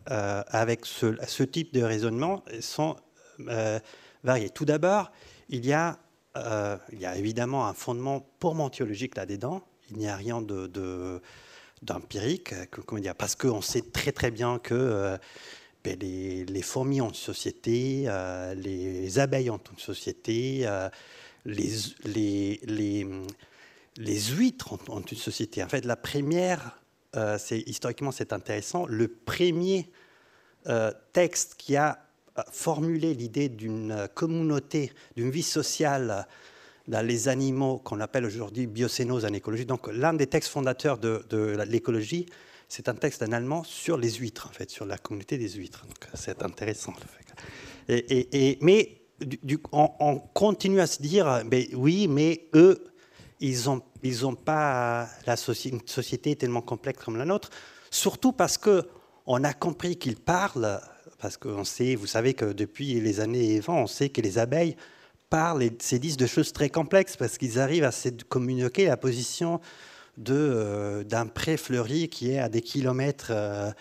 avec ce, ce, type de raisonnement sont variés. Tout d'abord, il, il y a évidemment un fondement purement théologique là-dedans. Il n'y a rien de, d'empirique, comment dire, parce qu'on sait très très bien que ben, les, fourmis ont une société, euh, les abeilles ont une société, euh, les, les, les, huîtres ont, une société. En fait, la première, euh, c'est, historiquement c'est intéressant, le premier texte qui a formulé l'idée d'une communauté, d'une vie sociale dans les animaux qu'on appelle aujourd'hui biocénose en écologie. Donc l'un des textes fondateurs de, l'écologie, c'est un texte en allemand sur les huîtres, en fait, sur la communauté des huîtres. c'est intéressant. Et, mais du, on, continue à se dire, ben, oui, mais eux, ils n'ont ils ont pas la une société tellement complexe comme la nôtre, surtout parce que on a compris qu'ils parlent, parce qu'on sait, vous savez que depuis les années 20, on sait que les abeilles parlent et se disent de choses très complexes parce qu'ils arrivent à se communiquer la position euh, d'un pré fleuri qui est à des kilomètres euh,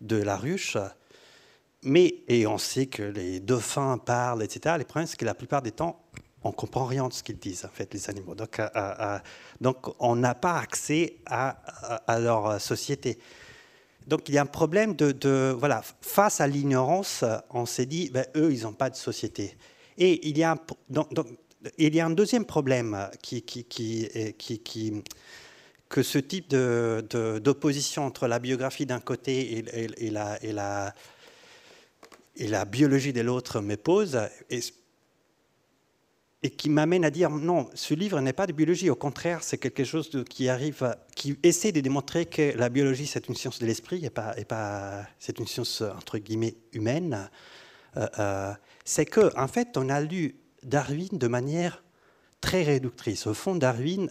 de la ruche. Mais, et on sait que les dauphins parlent, etc. Les problèmes, c'est que la plupart des temps, on ne comprend rien de ce qu'ils disent, en fait, les animaux. Donc, donc on n'a pas accès à, à, leur société. Donc il y a un problème de, voilà, face à l'ignorance, on s'est dit, ben, eux, ils n'ont pas de société. Et il y a un, deuxième problème que ce type d'opposition entre la biographie d'un côté et, la, biologie de l'autre me pose, et, qui m'amène à dire non, ce livre n'est pas de biologie, au contraire, c'est quelque chose qui arrive, qui essaie de démontrer que la biologie c'est une science de l'esprit et pas, et pas c'est une science entre guillemets humaine. Euh, euh, c'est que en fait, on a lu Darwin de manière très réductrice. Au fond, Darwin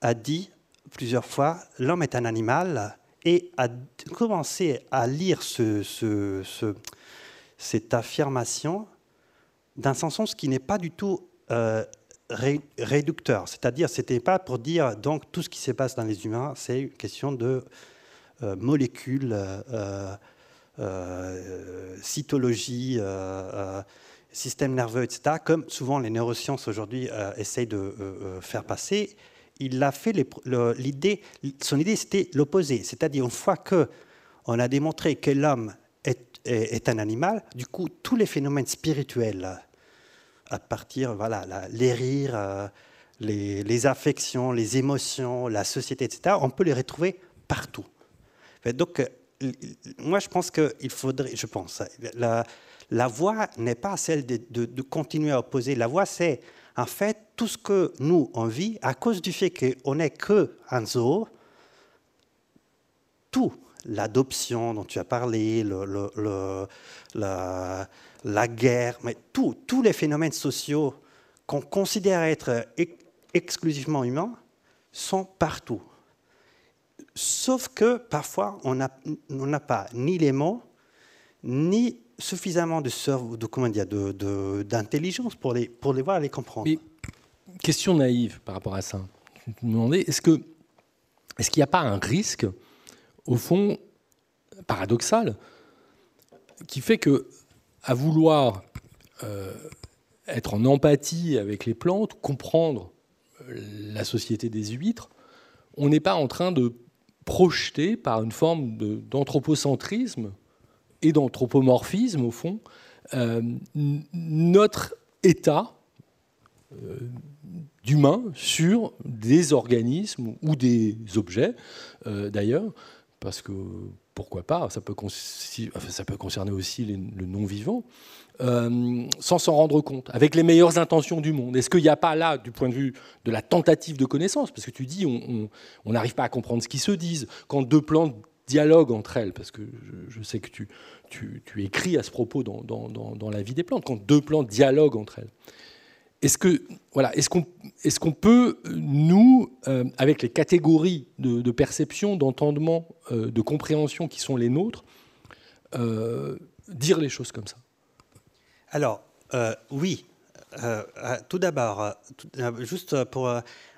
a dit plusieurs fois, l'homme est un animal, et a commencé à lire ce, cette affirmation dans un sens qui n'est pas du tout euh, réducteur. C'est-à-dire, ce n'était pas pour dire donc tout ce qui se passe dans les humains, c'est une question de euh, molécules, euh, cytologie, système nerveux, etc., comme souvent les neurosciences aujourd'hui essayent de faire passer il a fait l'idée, son idée c'était l'opposé, c'est-à-dire une fois que on a démontré que l'homme est, un animal, du coup tous les phénomènes spirituels, à partir voilà les rires, euh, les, affections, les émotions, la société, etc., on peut les retrouver partout. Donc euh, moi je pense qu'il faudrait, je pense, la, la voie n'est pas celle de, continuer à opposer, la voie c'est en fait, tout ce que nous, on vit, à cause du fait qu'on n'est qu'un zoo, tout, l'adoption dont tu as parlé, la, guerre, mais tous les phénomènes sociaux qu'on considère être exclusivement humains sont partout. Sauf que parfois, on n'a pas ni les mots, ni suffisamment de, d'intelligence pour les, pour les voir et les comprendre. Question naïve par rapport à ça. Est-ce est-ce qu'il n'y a pas un risque, au fond, paradoxal, qui fait que, à vouloir euh, être en empathie avec les plantes, comprendre euh, la société des huîtres, on n'est pas en train de projeter par une forme d'anthropocentrisme et d'anthropomorphisme, au fond, euh, notre état euh, d'humain sur des organismes ou des objets, euh, d'ailleurs, parce que pourquoi pas, ça peut, concerner aussi le non-vivant, sans s'en rendre compte, avec les meilleures intentions du monde. Est-ce qu'il n'y a pas là, du point de vue de la tentative de connaissance, parce que tu dis on n'arrive pas à comprendre ce qu'ils se disent, quand deux plantes dialogue entre elles, parce que je, sais que tu, tu, écris à ce propos dans, dans, la vie des plantes, quand deux plantes dialoguent entre elles. Est-ce que voilà, est-ce qu'on est-ce qu'on peut nous, euh, avec les catégories de, perception, d'entendement, euh, de compréhension qui sont les nôtres, euh, dire les choses comme ça? Alors oui. tout d'abord, juste pour,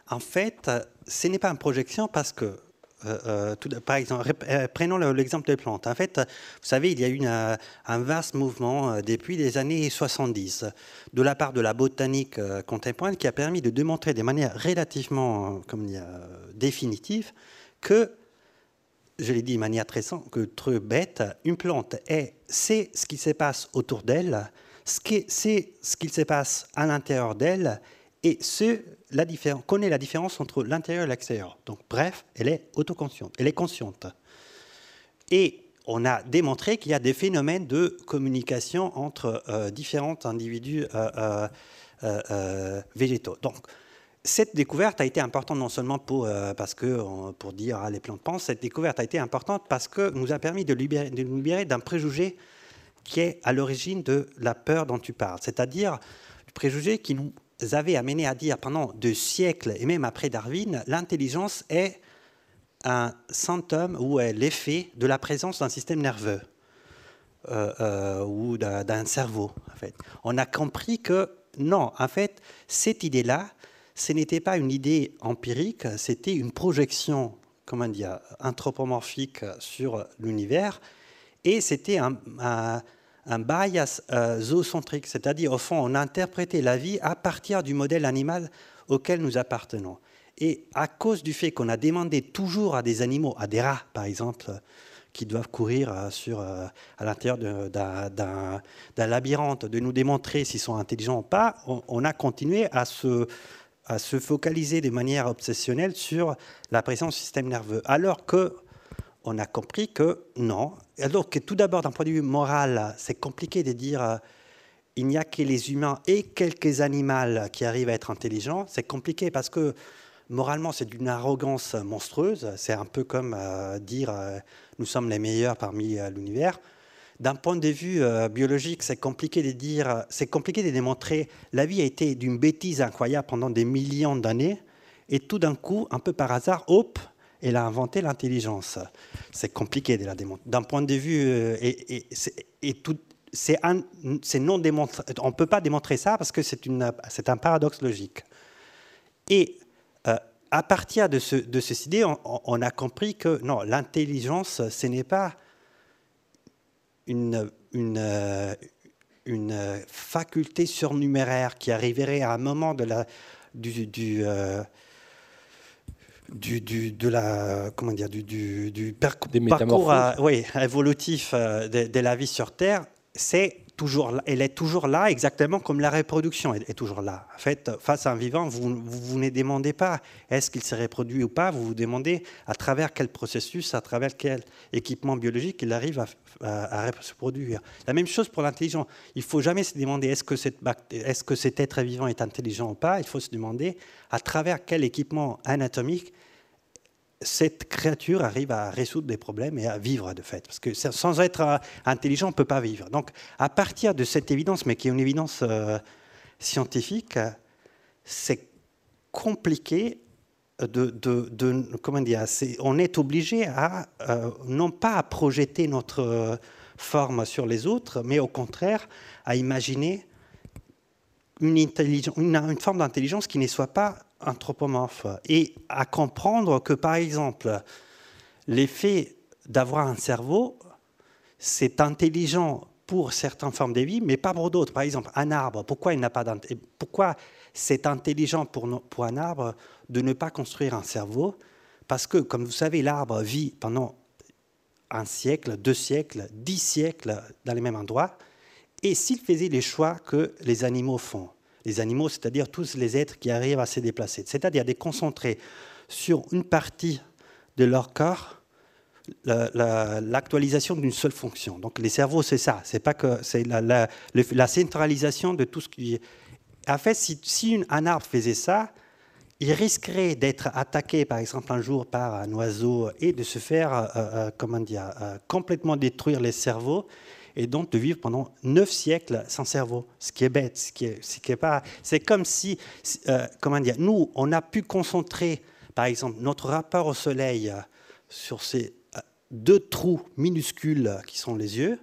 en fait, ce n'est pas une projection parce que par exemple, prenons l'exemple des plantes. En fait, vous savez, il y a eu un vaste mouvement depuis les années 70 de la part de la botanique contemporaine qui a permis de démontrer de manière relativement comme dire, définitive que je l'ai dit de manière très que très bête, une plante est, c'est ce qui se passe autour d'elle, c'est ce qui se passe à l'intérieur d'elle, et ce, la différence, connaît la différence entre l'intérieur et l'extérieur. Donc, bref, elle est autoconsciente, elle est consciente. Et on a démontré qu'il y a des phénomènes de communication entre euh, différents individus euh, euh, végétaux. Donc, cette découverte a été importante non seulement pour, parce que, pour dire ah, les plantes pensent, cette découverte a été importante parce que nous a permis de, libérer, de nous libérer d'un préjugé qui est à l'origine de la peur dont tu parles, c'est-à-dire le préjugé qui nous avait amené à dire pendant deux siècles et même après Darwin, l'intelligence est un symptôme ou est l'effet de la présence d'un système nerveux euh, euh, ou d'un cerveau. En fait. On a compris que non, en fait, cette idée-là, ce n'était pas une idée empirique, c'était une projection, comment dire, anthropomorphique sur l'univers, et c'était un, un, bias euh, zoocentrique, c'est-à-dire au fond, on interprétait la vie à partir du modèle animal auquel nous appartenons. Et à cause du fait qu'on a demandé toujours à des animaux, à des rats par exemple, qui doivent courir euh, sur, euh, à l'intérieur d'un labyrinthe, de nous démontrer s'ils sont intelligents ou pas, on a continué à se à se focaliser de manière obsessionnelle sur la présence du système nerveux, alors que on a compris que non. Alors que tout d'abord, d'un point de vue moral, c'est compliqué de dire euh, il n'y a que les humains et quelques animaux qui arrivent à être intelligents. C'est compliqué parce que moralement, c'est d'une arrogance monstrueuse. C'est un peu comme euh, dire euh, nous sommes les meilleurs parmi l'univers. D'un point de vue euh, biologique, c'est compliqué de dire, c'est compliqué de démontrer. La vie a été d'une bêtise incroyable pendant des millions d'années, et tout d'un coup, un peu par hasard, hop, elle a inventé l'intelligence. C'est compliqué de la démontrer. D'un point de vue, euh, et, tout, c'est non démontré. On ne peut pas démontrer ça parce que c'est un paradoxe logique. Et euh, à partir de, ce, de cette idée, on, a compris que non, l'intelligence, ce n'est pas une, une, faculté surnuméraire qui arriverait à un moment de la, du, du, euh, du, de la comment dire du, du, parcours oui, évolutif euh, de, la vie sur Terre, c'est elle est toujours là, exactement comme la reproduction est, toujours là. En fait, face à un vivant, vous, vous, ne demandez pas est-ce qu'il s'est reproduit ou pas, vous vous demandez à travers quel processus, à travers quel équipement biologique il arrive à, à, se produire. La même chose pour l'intelligence. Il ne faut jamais se demander est-ce que, cette, est-ce que cet être vivant est intelligent ou pas, il faut se demander à travers quel équipement anatomique cette créature arrive à résoudre des problèmes et à vivre de fait. Parce que sans être euh, intelligent, on ne peut pas vivre. Donc, à partir de cette évidence, mais qui est une évidence euh, scientifique, c'est compliqué de, comment dire, on est obligé à euh, non pas à projeter notre forme sur les autres, mais au contraire à imaginer une, forme d'intelligence qui ne soit pas anthropomorphe. Et à comprendre que, par exemple, l'effet d'avoir un cerveau, c'est intelligent pour certaines formes de vie, mais pas pour d'autres. Par exemple, un arbre, pourquoi il n'a pas Pourquoi c'est intelligent pour, pour un arbre de ne pas construire un cerveau? Parce que, comme vous savez, l'arbre vit pendant un siècle, deux siècles, dix siècles dans les mêmes endroits, et s'il faisait les choix que les animaux font, les animaux, c'est-à-dire tous les êtres qui arrivent à se déplacer, c'est-à-dire de concentrer sur une partie de leur corps l'actualisation d'une seule fonction. Donc les cerveaux, c'est ça, c'est pas que c'est la, centralisation de tout ce qui. En fait, si, un arbre faisait ça, il risquerait d'être attaqué, par exemple, un jour par un oiseau et de se faire, euh, euh, comment dire, euh, complètement détruire les cerveaux et donc de vivre pendant neuf siècles sans cerveau, ce qui est bête, ce qui est, pas. C'est comme si, euh, comment dire, nous, on a pu concentrer, par exemple, notre rapport au Soleil euh, sur ces euh, deux trous minuscules qui sont les yeux,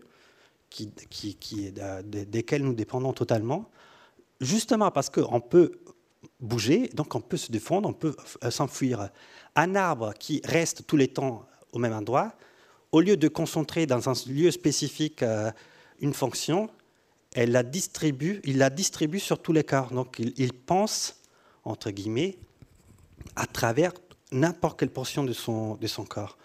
desquels nous dépendons totalement, justement parce qu'on peut bouger, donc on peut se défendre, on peut s'enfuir. Un arbre qui reste tout les temps au même endroit, au lieu de concentrer dans un lieu spécifique une fonction, il la distribue sur tous les corps. Donc il, pense, entre guillemets, à travers n'importe quelle portion de son, corps.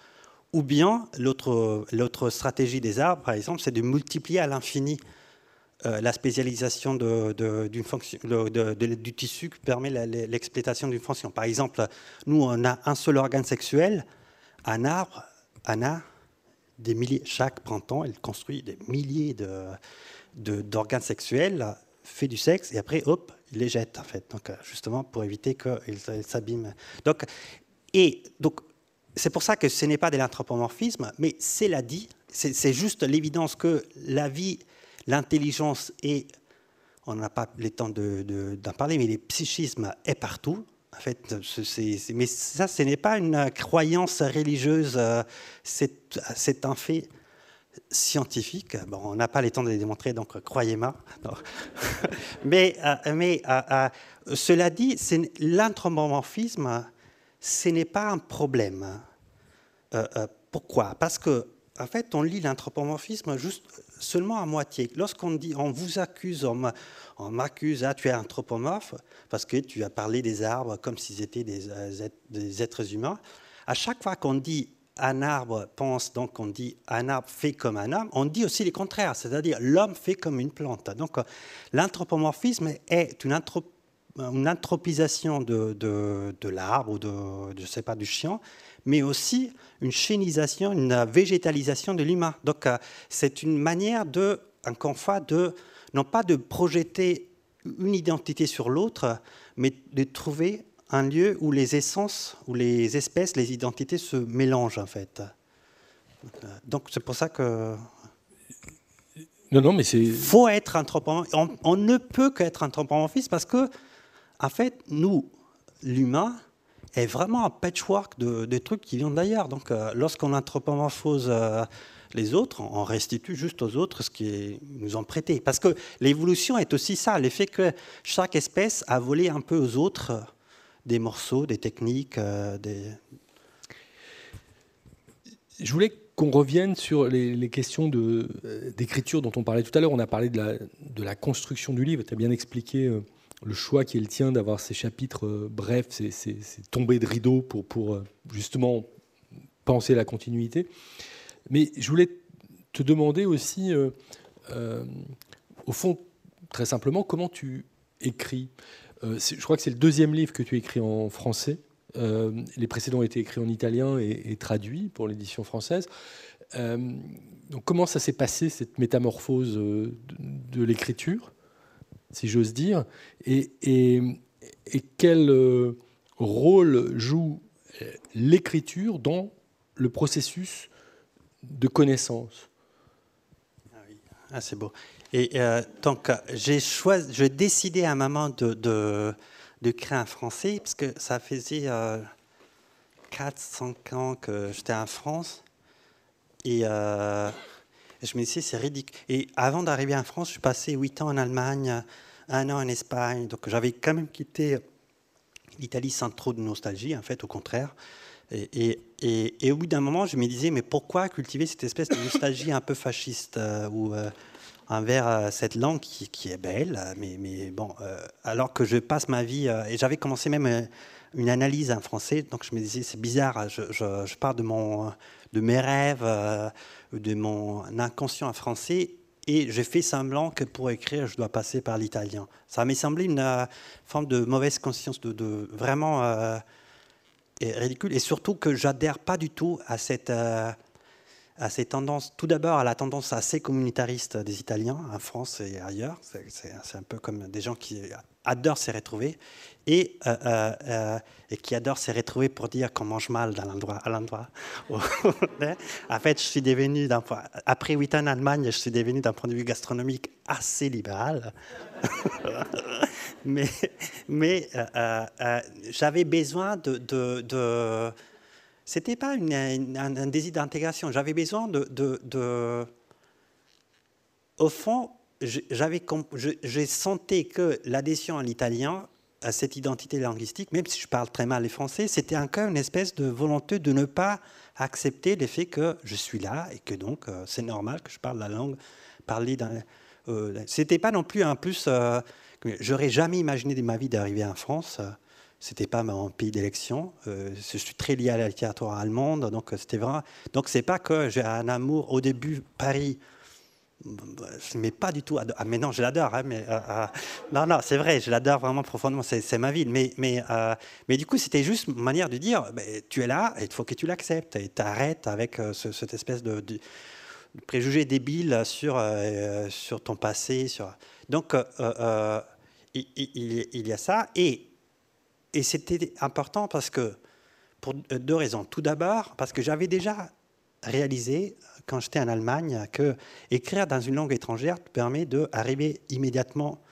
Ou bien l'autre stratégie des arbres, par exemple, c'est de multiplier à l'infini euh, la spécialisation fonction, du tissu qui permet l'exploitation d'une fonction. Par exemple, nous, on a un seul organe sexuel, un arbre, un a chaque printemps, il construit des milliers de, d'organes sexuels, fait du sexe et après, hop, il les jette en fait. Donc, euh, justement, pour éviter qu'ils s'abîment. Donc, et donc, c'est pour ça que ce n'est pas de l'anthropomorphisme, mais c'est la dit. C'est juste l'évidence que la vie, l'intelligence et on n'a pas le temps d'en de, parler, mais le psychisme est partout. En fait, mais ça, ce n'est pas une croyance religieuse, euh, c'est un fait scientifique. Bon, on n'a pas le temps de les démontrer, donc croyez-moi. [laughs] mais, euh, mais euh, cela dit, l'anthropomorphisme, ce n'est pas un problème. pourquoi? Parce que en fait, on lit l'anthropomorphisme juste seulement à moitié. Lorsqu'on dit, on vous accuse, on m'accuse, ah, tu es anthropomorphe parce que tu as parlé des arbres comme s'ils étaient des, des êtres humains. À chaque fois qu'on dit un arbre pense, donc on dit un arbre fait comme un homme, on dit aussi le contraire, c'est-à-dire l'homme fait comme une plante. Donc l'anthropomorphisme est une, anthropisation de, de, l'arbre ou de, je sais pas, du chien, mais aussi une chénisation, une végétalisation de l'humain. Donc c'est une manière de, encore fois, de, non pas de projeter une identité sur l'autre, mais de trouver un lieu où les essences, où les espèces, les identités se mélangent en fait. Donc c'est pour ça que. Non, non, mais c'est. Faut être anthropomorphe. On, on, ne peut qu'être anthropomorphiste parce que, en fait, nous, l'humain, est vraiment un patchwork de, trucs qui viennent d'ailleurs. Donc, euh, lorsqu'on anthropomorphose euh, les autres, on restitue juste aux autres ce qu'ils nous ont prêté. Parce que l'évolution est aussi ça, l'effet que chaque espèce a volé un peu aux autres des morceaux, des techniques euh, des... Je voulais qu'on revienne sur les, questions euh, d'écriture dont on parlait tout à l'heure. On a parlé de la, de la construction du livre. Tu as bien expliqué euh, le choix qui est le tien d'avoir ces chapitres brefs, ces, ces, tombées de rideau pour, pour justement penser la continuité. Mais je voulais te demander aussi, au fond, très simplement, comment tu écris euh, je crois que c'est le deuxième livre que tu écris en français. Euh, les précédents ont été écrits en italien et, traduits pour l'édition française. Euh, comment ça s'est passé, cette métamorphose de, l'écriture, si j'ose dire, et, quel rôle joue l'écriture dans le processus de connaissance? Ah oui, ah, c'est beau. Et euh, donc, j'ai choisi, j'ai décidé à un moment de, de, créer un français, parce que ça faisait 4-5 euh, ans que j'étais en France. Et euh, je me disais, c'est ridicule. Et avant d'arriver en France, je suis passé 8 ans en Allemagne, un an en Espagne. Donc, j'avais quand même quitté l'Italie sans trop de nostalgie, en fait, au contraire. Et, et, et, au bout d'un moment, je me disais, mais pourquoi cultiver cette espèce de nostalgie un peu fasciste ou envers euh, cette langue qui, est belle, mais, mais bon, euh, alors que je passe ma vie, euh, et j'avais commencé même une analyse en français, donc je me disais, c'est bizarre, je, je, pars de, mon, de mes rêves, de mon inconscient en français, et je fais semblant que pour écrire, je dois passer par l'italien. Ça m'est semblé une forme de mauvaise conscience, de, vraiment ridicule, et surtout que j'adhère pas du tout à cette à ces tendances, tout d'abord à la tendance assez communitariste des Italiens en France et ailleurs. C'est un peu comme des gens qui adorent se retrouver et, euh, euh, euh, et qui adorent se retrouver pour dire qu'on mange mal à l'endroit. en fait, je suis devenu, après huit ans en Allemagne, je suis devenu d'un point de vue gastronomique assez libéral. [laughs] mais j'avais besoin de, de c'était pas un, désir d'intégration. J'avais besoin de, de, Au fond, j'ai senti que l'adhésion à l'italien à cette identité linguistique, même si je parle très mal les français, c'était encore une espèce de volonté de ne pas accepter l'effet que je suis là et que donc euh, c'est normal que je parle la langue parlée dans. Euh, c'était pas non plus un plus. Euh, j'aurais jamais imaginé de ma vie d'arriver en France. C'était pas mon pays d'élection. je suis très lié à la littérature allemande, donc c'était vrai. Donc c'est pas que j'ai un amour au début Paris mais pas du tout. Ah, mais non, je l'adore. Hein, euh, euh, non, non, c'est vrai, je l'adore vraiment profondément. C'est ma vie. Mais, mais, euh, mais du coup, c'était juste une manière de dire tu es là il faut que tu l'acceptes. Et tu arrêtes avec cette espèce de, préjugé débile sur, sur ton passé. Donc, il, il, y a ça. Et, et c'était important parce que, pour deux raisons. Tout d'abord, parce que j'avais déjà réalisé quand j'étais en Allemagne que écrire dans une langue étrangère te permet d'arriver immédiatement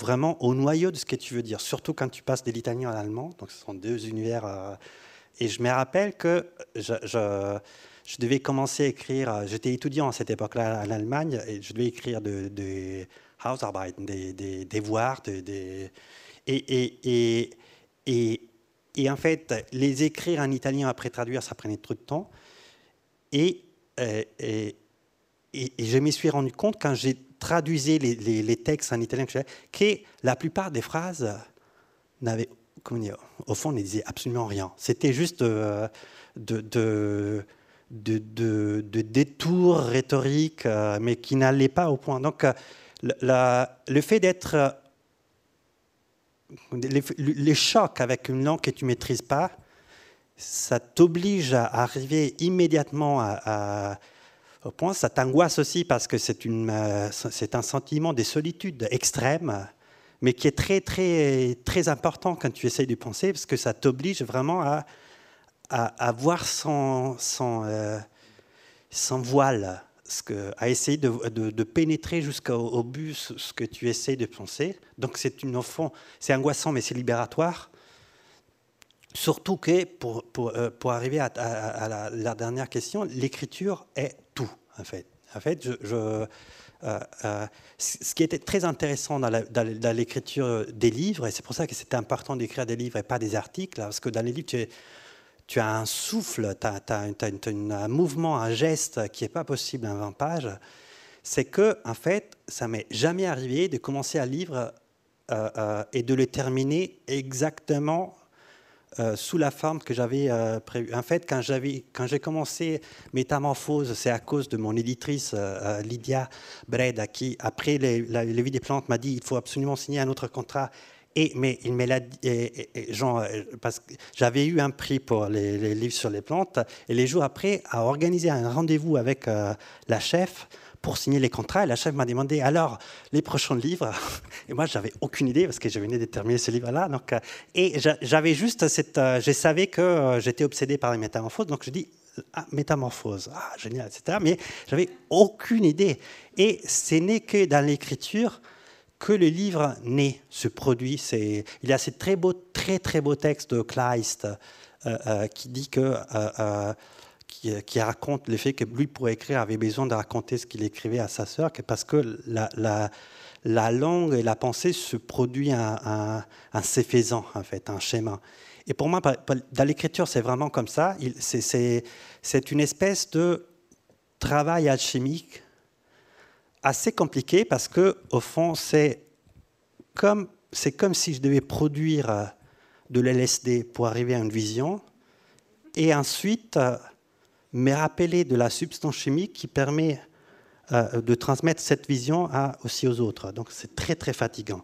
vraiment au noyau de ce que tu veux dire, surtout quand tu passes de l'italien à l'allemand. Donc, ce sont deux univers. Euh, et je me rappelle que je, devais commencer à écrire. Euh, j'étais étudiant à cette époque-là en Allemagne et je devais écrire des de Hausarbeit, des, devoirs, et, et en fait, les écrire en italien après traduire, ça prenait trop de temps. Et et, et, je me suis rendu compte quand j'ai traduisé les, textes en italien que, la plupart des phrases n'avaient, au fond, ne disaient absolument rien. C'était juste de, de, de, détours rhétoriques, euh, mais qui n'allaient pas au point. Donc, euh, le fait d'être les, les, chocs avec une langue que tu maîtrises pas, ça t'oblige à arriver immédiatement au point. Ça t'angoisse aussi parce que euh, c'est un sentiment de solitude extrême, mais qui est très, très, très important quand tu essayes de penser, parce que ça t'oblige vraiment à, voir sans, sans, euh, voile, à essayer de, pénétrer jusqu'au but ce que tu essayes de penser. Donc c'est une fond, c'est angoissant, mais c'est libératoire. Surtout que, pour, pour, euh, pour arriver à, la, dernière question, l'écriture est tout, en fait. En fait, euh, euh, ce qui était très intéressant dans l'écriture des livres, et c'est pour ça que c'était important d'écrire des livres et pas des articles, parce que dans les livres, tu, tu as un souffle, tu as, un mouvement, un geste qui n'est pas possible en 20 pages. C'est que, en fait, ça m'est jamais arrivé de commencer un livre et de le terminer exactement euh, sous la forme que j'avais euh, prévue. En fait, quand, quand j'ai commencé Métamorphose, c'est à cause de mon éditrice euh, Lydia Breda qui, après les, la, des plantes, m'a dit il faut absolument signer un autre contrat. Et, mais il me l'a genre, parce que j'avais eu un prix pour les, les, livres sur les plantes, et les jours après, a organisé un rendez-vous avec la chef pour signer les contrats. Et la chef m'a demandé alors les prochains livres? [laughs] Et moi, j'avais aucune idée parce que je venais de terminer ce livre-là. Donc, euh, et j'avais juste cette. Euh, je savais que euh, j'étais obsédé par les métamorphoses. Donc, je dis ah, métamorphose, ah, génial, etc. Mais j'avais aucune idée. Et ce n'est que dans l'écriture que le livre naît, se produit. Il y a ce très beau, très très beau texte de Kleist qui dit que qui, raconte le fait que lui, pour écrire, avait besoin de raconter ce qu'il écrivait à sa sœur, parce que la, la, la, langue et la pensée se produit un, un, s'effaisant, en fait, un schéma. Et pour moi, dans l'écriture, c'est vraiment comme ça. C'est une espèce de travail alchimique assez compliqué parce que, au fond, c'est comme, comme si je devais produire de l'LSD pour arriver à une vision. Et ensuite, mais rappeler de la substance chimique qui permet euh, de transmettre cette vision aussi aux autres. Donc c'est très très fatigant,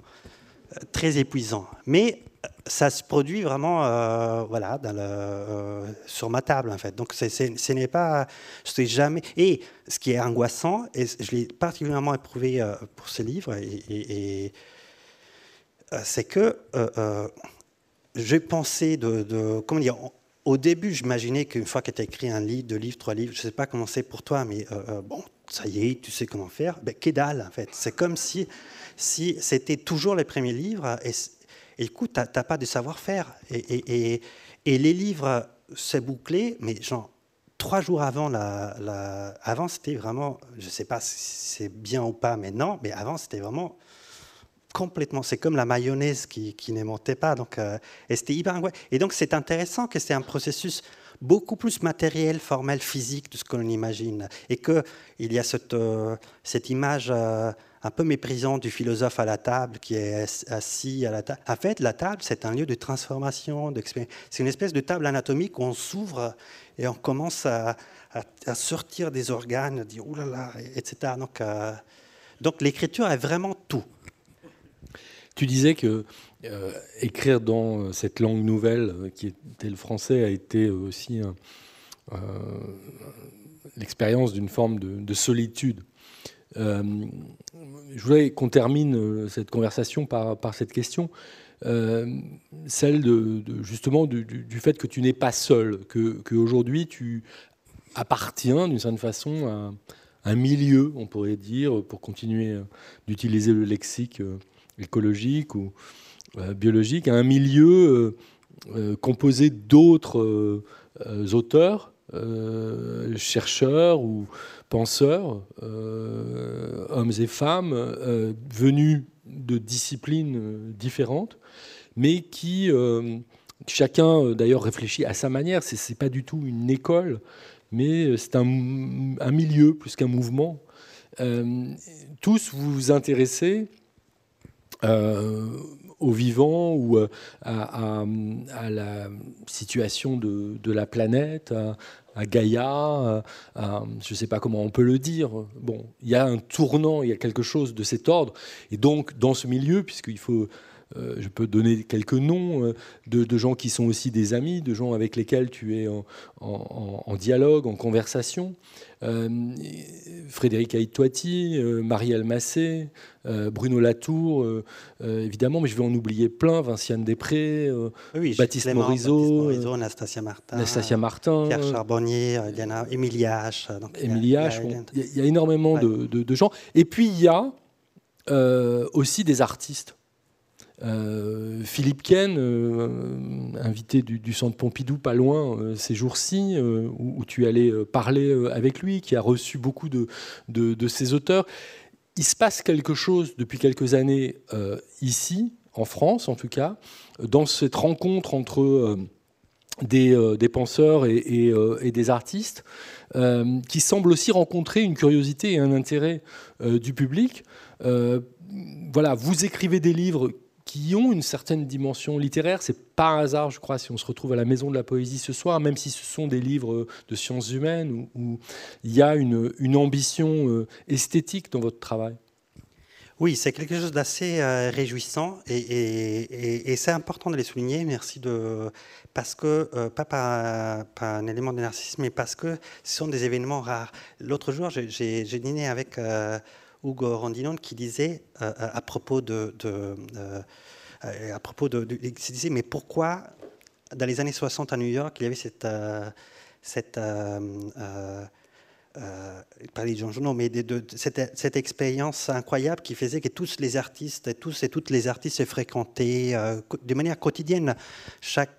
euh, très épuisant. Mais euh, ça se produit vraiment voilà, sur ma table en fait. Donc ce n'est pas, je sais jamais. Et ce qui est angoissant, et je l'ai particulièrement éprouvé pour ce livre, c'est que j'ai pensé de, de, comment dire, au début, j'imaginais qu'une fois que tu as écrit un livre, deux livres, trois livres, je ne sais pas comment c'est pour toi, mais euh, euh, bon, ça y est, tu sais comment faire. Ben, dalle, en fait. C'est comme si, si c'était toujours les premiers livres, et, et coup, tu n'as pas de savoir-faire. Et, les livres, c'est bouclé, mais genre, trois jours avant, la avant c'était vraiment, je ne sais pas si c'est bien ou pas maintenant, mais avant, c'était vraiment complètement. C'est comme la mayonnaise qui, qui pas. Donc, euh, et c'était hyper Et donc, c'est intéressant que c'est un processus beaucoup plus matériel, formel, physique de ce que l'on imagine. Et qu'il y a cette, euh, image euh, un peu méprisante du philosophe à la table qui est assis à la table. En fait, la table, c'est un lieu de transformation, d'expérience. C'est une espèce de table anatomique où on s'ouvre et on commence à, à, sortir des organes, dire oulala, etc. Donc, donc l'écriture est vraiment tout. Tu disais que euh, écrire dans euh, cette langue nouvelle euh, qui était le français a été aussi l'expérience d'une forme de, solitude. je voudrais qu'on termine cette conversation par, cette question, celle de, justement du, fait que tu n'es pas seul, que qu'aujourd'hui tu appartiens d'une certaine façon à un milieu, on pourrait dire, pour continuer d'utiliser le lexique écologique ou euh, biologique, un milieu euh, euh, composé d'autres auteurs, chercheurs ou penseurs, hommes et femmes, venus de disciplines différentes, mais qui chacun d'ailleurs réfléchit à sa manière. Ce n'est pas du tout une école, mais c'est un, milieu plus qu'un mouvement. tous vous vous intéressez euh, aux vivants ou euh, à, la situation de, la planète, à, Gaïa, je ne sais pas comment on peut le dire. Bon, il y a un tournant, il y a quelque chose de cet ordre. Et donc, dans ce milieu, puisqu'il faut je peux donner quelques noms euh, de, gens qui sont aussi des amis, de gens avec lesquels tu es en, dialogue, en conversation. Euh, Frédéric Aïtouati, Marie Massé, Bruno Latour, évidemment, mais je vais en oublier plein, Vinciane Després, Baptiste, Morisot, Anastasia Martin, Martin, Pierre Charbonnier, Émilie H. il y, a, énormément de, de, gens. Et puis il y a aussi des artistes. Euh, Philippe Ken, euh, invité du, centre Pompidou, pas loin euh, ces jours-ci, où, tu allais parler avec lui, qui a reçu beaucoup de, de, ces auteurs. Il se passe quelque chose depuis quelques années ici, en France en tout cas, dans cette rencontre entre des, penseurs et, des artistes, qui semble aussi rencontrer une curiosité et un intérêt du public. voilà, vous écrivez des livres qui ont une certaine dimension littéraire. C'est pas hasard, je crois, si on se retrouve à la Maison de la Poésie ce soir, même si ce sont des livres de sciences humaines où, il y a une, ambition euh, esthétique dans votre travail. Oui, c'est quelque chose d'assez euh, réjouissant et, c'est important de les souligner. Merci de parce que euh, pas par, un élément de narcissisme, mais parce que ce sont des événements rares. L'autre jour, j'ai dîné avec Hugo Rondinon qui disait euh, à propos de, euh, à propos de, disait, mais pourquoi dans les années 60 à New York il y avait cette euh, cette pas les gens mais de, cette, cette, expérience incroyable qui faisait que tous les artistes, tous et toutes les artistes se fréquentaient de manière quotidienne.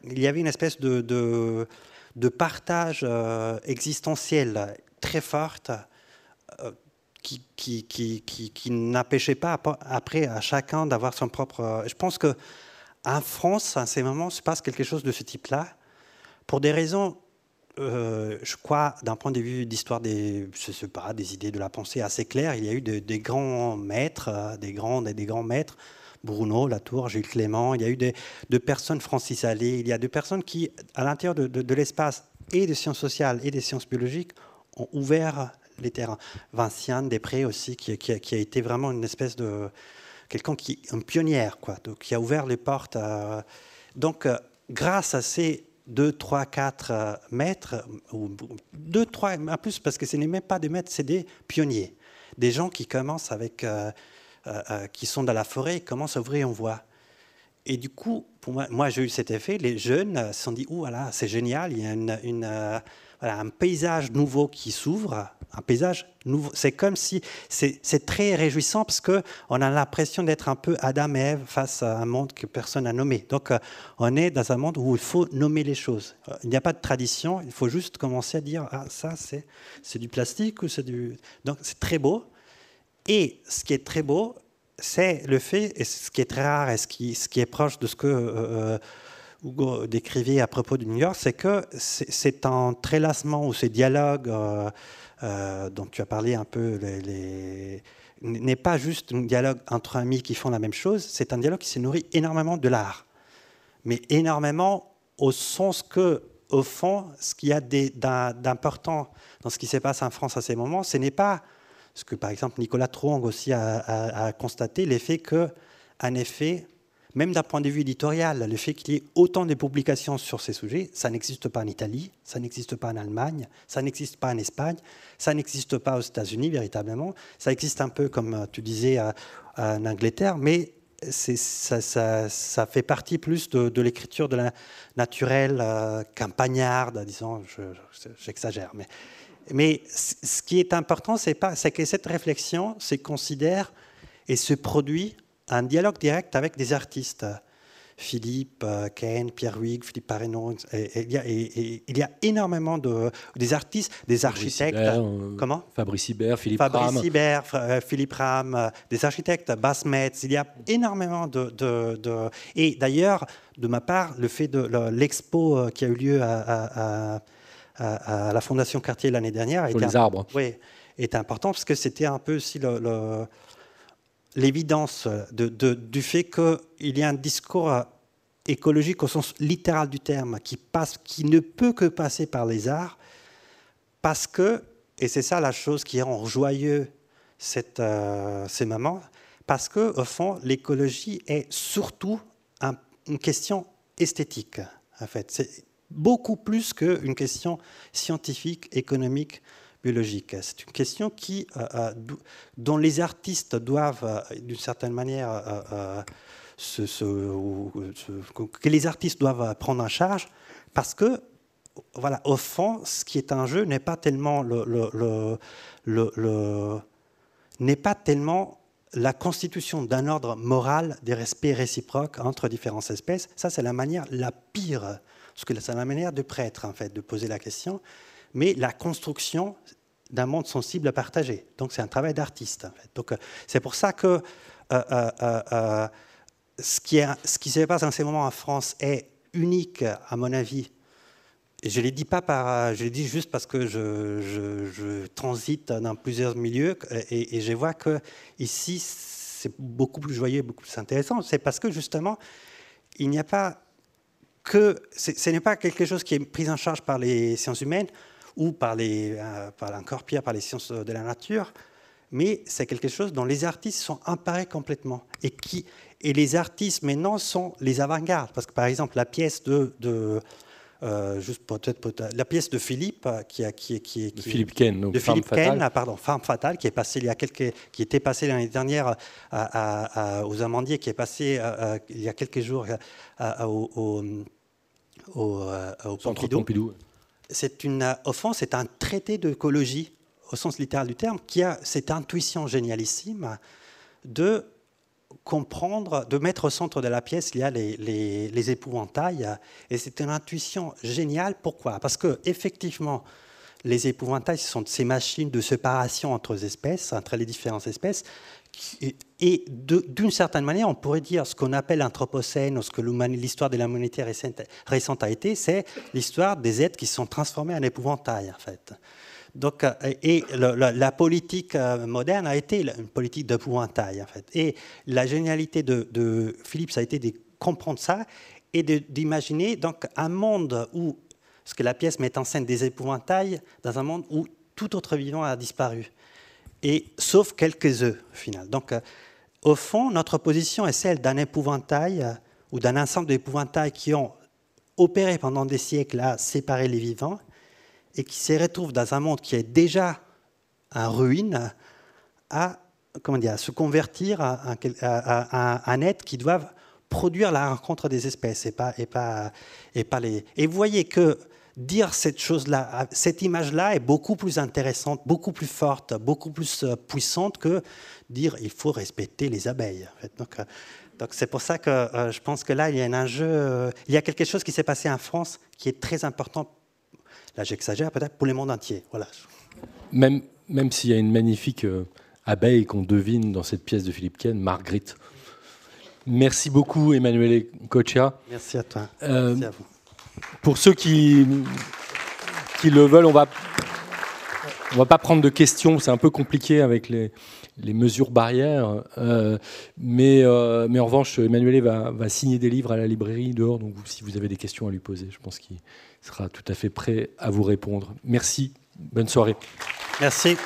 Il y avait une espèce de, de, de partage existentiel très forte qui, n'empêchait pas après à chacun d'avoir son propre. Je pense que en France, en ces moments, se passe quelque chose de ce type-là, pour des raisons, euh, je crois, d'un point de vue d'histoire des, je sais des idées de la pensée assez claires. Il y a eu des grands maîtres, euh, des grands, des grands maîtres. Bruno Latour, Gilles Clément, il y a eu des, de personnes, Francis Allais, il y a deux personnes qui, à l'intérieur de l'espace et des sciences sociales et des sciences biologiques, ont ouvert les terrains. Vinciane Després aussi, qui, a été vraiment une espèce de quelqu'un qui une pionnière, quoi, donc, qui a ouvert les portes. donc, euh, grâce à ces 2, 3, 4 mètres, ou 2, 3, en plus, parce que ce n'est même pas des maîtres, c'est des pionniers. Des gens qui commencent avec, euh, euh, qui sont dans la forêt, commencent à ouvrir une voie. Et du coup, pour moi, moi j'ai eu cet effet. Les jeunes se sont dit, oh voilà, c'est génial, il y a une voilà, un paysage nouveau qui s'ouvre, un paysage nouveau. C'est comme si c'est très réjouissant parce que on a l'impression d'être un peu Adam et Ève face à un monde que personne n'a nommé. Donc euh, on est dans un monde où il faut nommer les choses. Euh, il n'y a pas de tradition, il faut juste commencer à dire ah ça c'est c'est du plastique ou c'est du donc c'est très beau. Et ce qui est très beau, c'est le fait, et ce qui est très rare et ce qui, ce qui est proche de ce que Hugo décrivait à propos de New York, c'est que c'est un trélassement ou ces dialogues dont tu as parlé un peu, n'est pas juste un dialogue entre amis qui font la même chose, c'est un dialogue qui se nourrit énormément de l'art. Mais énormément au sens que, au fond, ce qu'il y a d'important dans ce qui se passe en France à ces moments, ce n'est pas ce que, par exemple, Nicolas Trong aussi a, a constaté, l'effet que, en effet, même d'un point de vue éditorial, le fait qu'il y ait autant de publications sur ces sujets, ça n'existe pas en Italie, ça n'existe pas en Allemagne, ça n'existe pas en Espagne, ça n'existe pas aux États-Unis véritablement, ça existe un peu, comme tu disais, en Angleterre, mais ça, ça, fait partie plus de, l'écriture de la naturelle, euh, campagnarde, disons, j'exagère. mais, mais ce qui est important, c'est que cette réflexion se considère et se produit un dialogue direct avec des artistes. Philippe, euh, Ken, Pierre Huyghe, Philippe Parrenon. il, y a, énormément de des artistes, des architectes. Euh, comment? Fabrice Hibert, Philippe Fabrice Ram. Hibert, euh, Philippe Ram, des architectes, Bas Metz. Il y a énormément de. de, et d'ailleurs, de ma part, le fait de l'expo qui a eu lieu à, à, la Fondation Cartier l'année dernière. Sur les arbres. Oui, est important parce que c'était un peu aussi le l'évidence du fait qu'il y a un discours écologique au sens littéral du terme, qui, passe, qui ne peut que passer par les arts, parce que, et c'est ça la chose qui rend joyeux euh, ces moments, parce que au fond, l'écologie est surtout une question esthétique. En fait, c'est beaucoup plus qu'une question scientifique, économique c'est une question qui, euh, euh, dont les artistes doivent, euh, d'une certaine manière, que les artistes doivent prendre en charge, parce que, voilà, au fond, ce qui est en jeu n'est pas tellement le, le, n'est pas tellement la constitution d'un ordre moral des respects réciproques entre différentes espèces. Ça, c'est la manière la pire, parce que c'est la manière de prêtre, en fait, de poser la question mais la construction d'un monde sensible à partager. Donc c'est un travail d'artiste. Donc euh, c'est pour ça que euh, euh, ce, qui se passe en ces moments en France est unique, à mon avis. Je ne le dis pas par, je dis juste parce que je, je, transite dans plusieurs milieux et, et je vois que ici c'est beaucoup plus joyeux, beaucoup plus intéressant. C'est parce que justement il n'y a pas que ce n'est pas quelque chose qui est pris en charge par les sciences humaines ou par, les, euh, par encore pire par les sciences de la nature, mais c'est quelque chose dont les artistes sont emparés complètement. Et, qui, et les artistes maintenant sont les avant-gardes. Parce que par exemple, la pièce de. de euh, juste peut-être la pièce de Philippe euh, qui a qui, qui, qui Philippe Ken donc de Philippe fatale. Ken, pardon Femme fatale qui est passée il y a quelques qui était passée l'année dernière à, aux Amandiers qui est passée il y a quelques jours au, au, au, au Pompidou. Pompidou c'est une offense, c'est un traité d'écologie au sens littéral du terme, qui a cette intuition génialissime de comprendre, de mettre au centre de la pièce, il y a les, épouvantails. Et c'est une intuition géniale. Pourquoi? Parce que effectivement, les épouvantails, ce sont ces machines de séparation entre les espèces, entre les différentes espèces, et d'une certaine manière, on pourrait dire ce qu'on appelle l'anthropocène, ou ce que l'histoire de l'humanité récente a été, c'est l'histoire des êtres qui sont transformés en épouvantail, en fait. Donc, euh, et la, politique euh, moderne a été une politique d'épouvantail, en fait. Et la génialité de, de, Philippe, ça a été de comprendre ça et d'imaginer donc un monde où, ce que la pièce met en scène des épouvantails, dans un monde où tout autre vivant a disparu et sauf quelques œufs, au final. Donc, euh, au fond, notre position est celle d'un épouvantail euh, ou d'un ensemble d'épouvantails qui ont opéré pendant des siècles à séparer les vivants et qui se retrouvent dans un monde qui est déjà en ruine à, comment dire, se convertir à, un être qui doivent produire la rencontre des espèces et pas, et pas, et pas les. Et vous voyez que dire cette chose-là, cette image-là est beaucoup plus intéressante, beaucoup plus forte, beaucoup plus euh, puissante que dire il faut respecter les abeilles. Donc, euh, donc c'est pour ça que euh, je pense que là, il y a un enjeu, il y a quelque chose qui s'est passé en France qui est très important. Là, j'exagère peut-être pour le monde entier. Voilà. Même, même s'il y a une magnifique abeille qu'on devine dans cette pièce de Philippe Ken, Marguerite. Merci beaucoup, Emmanuel Cocha. Merci à toi. Merci à vous. Pour ceux qui, qui le veulent, on va, on va pas prendre de questions, c'est un peu compliqué avec les, les mesures barrières. Euh, mais, euh, mais en revanche, Emmanuel va, va signer des livres à la librairie dehors, donc si vous avez des questions à lui poser, je pense qu'il sera tout à fait prêt à vous répondre. Merci, bonne soirée. Merci.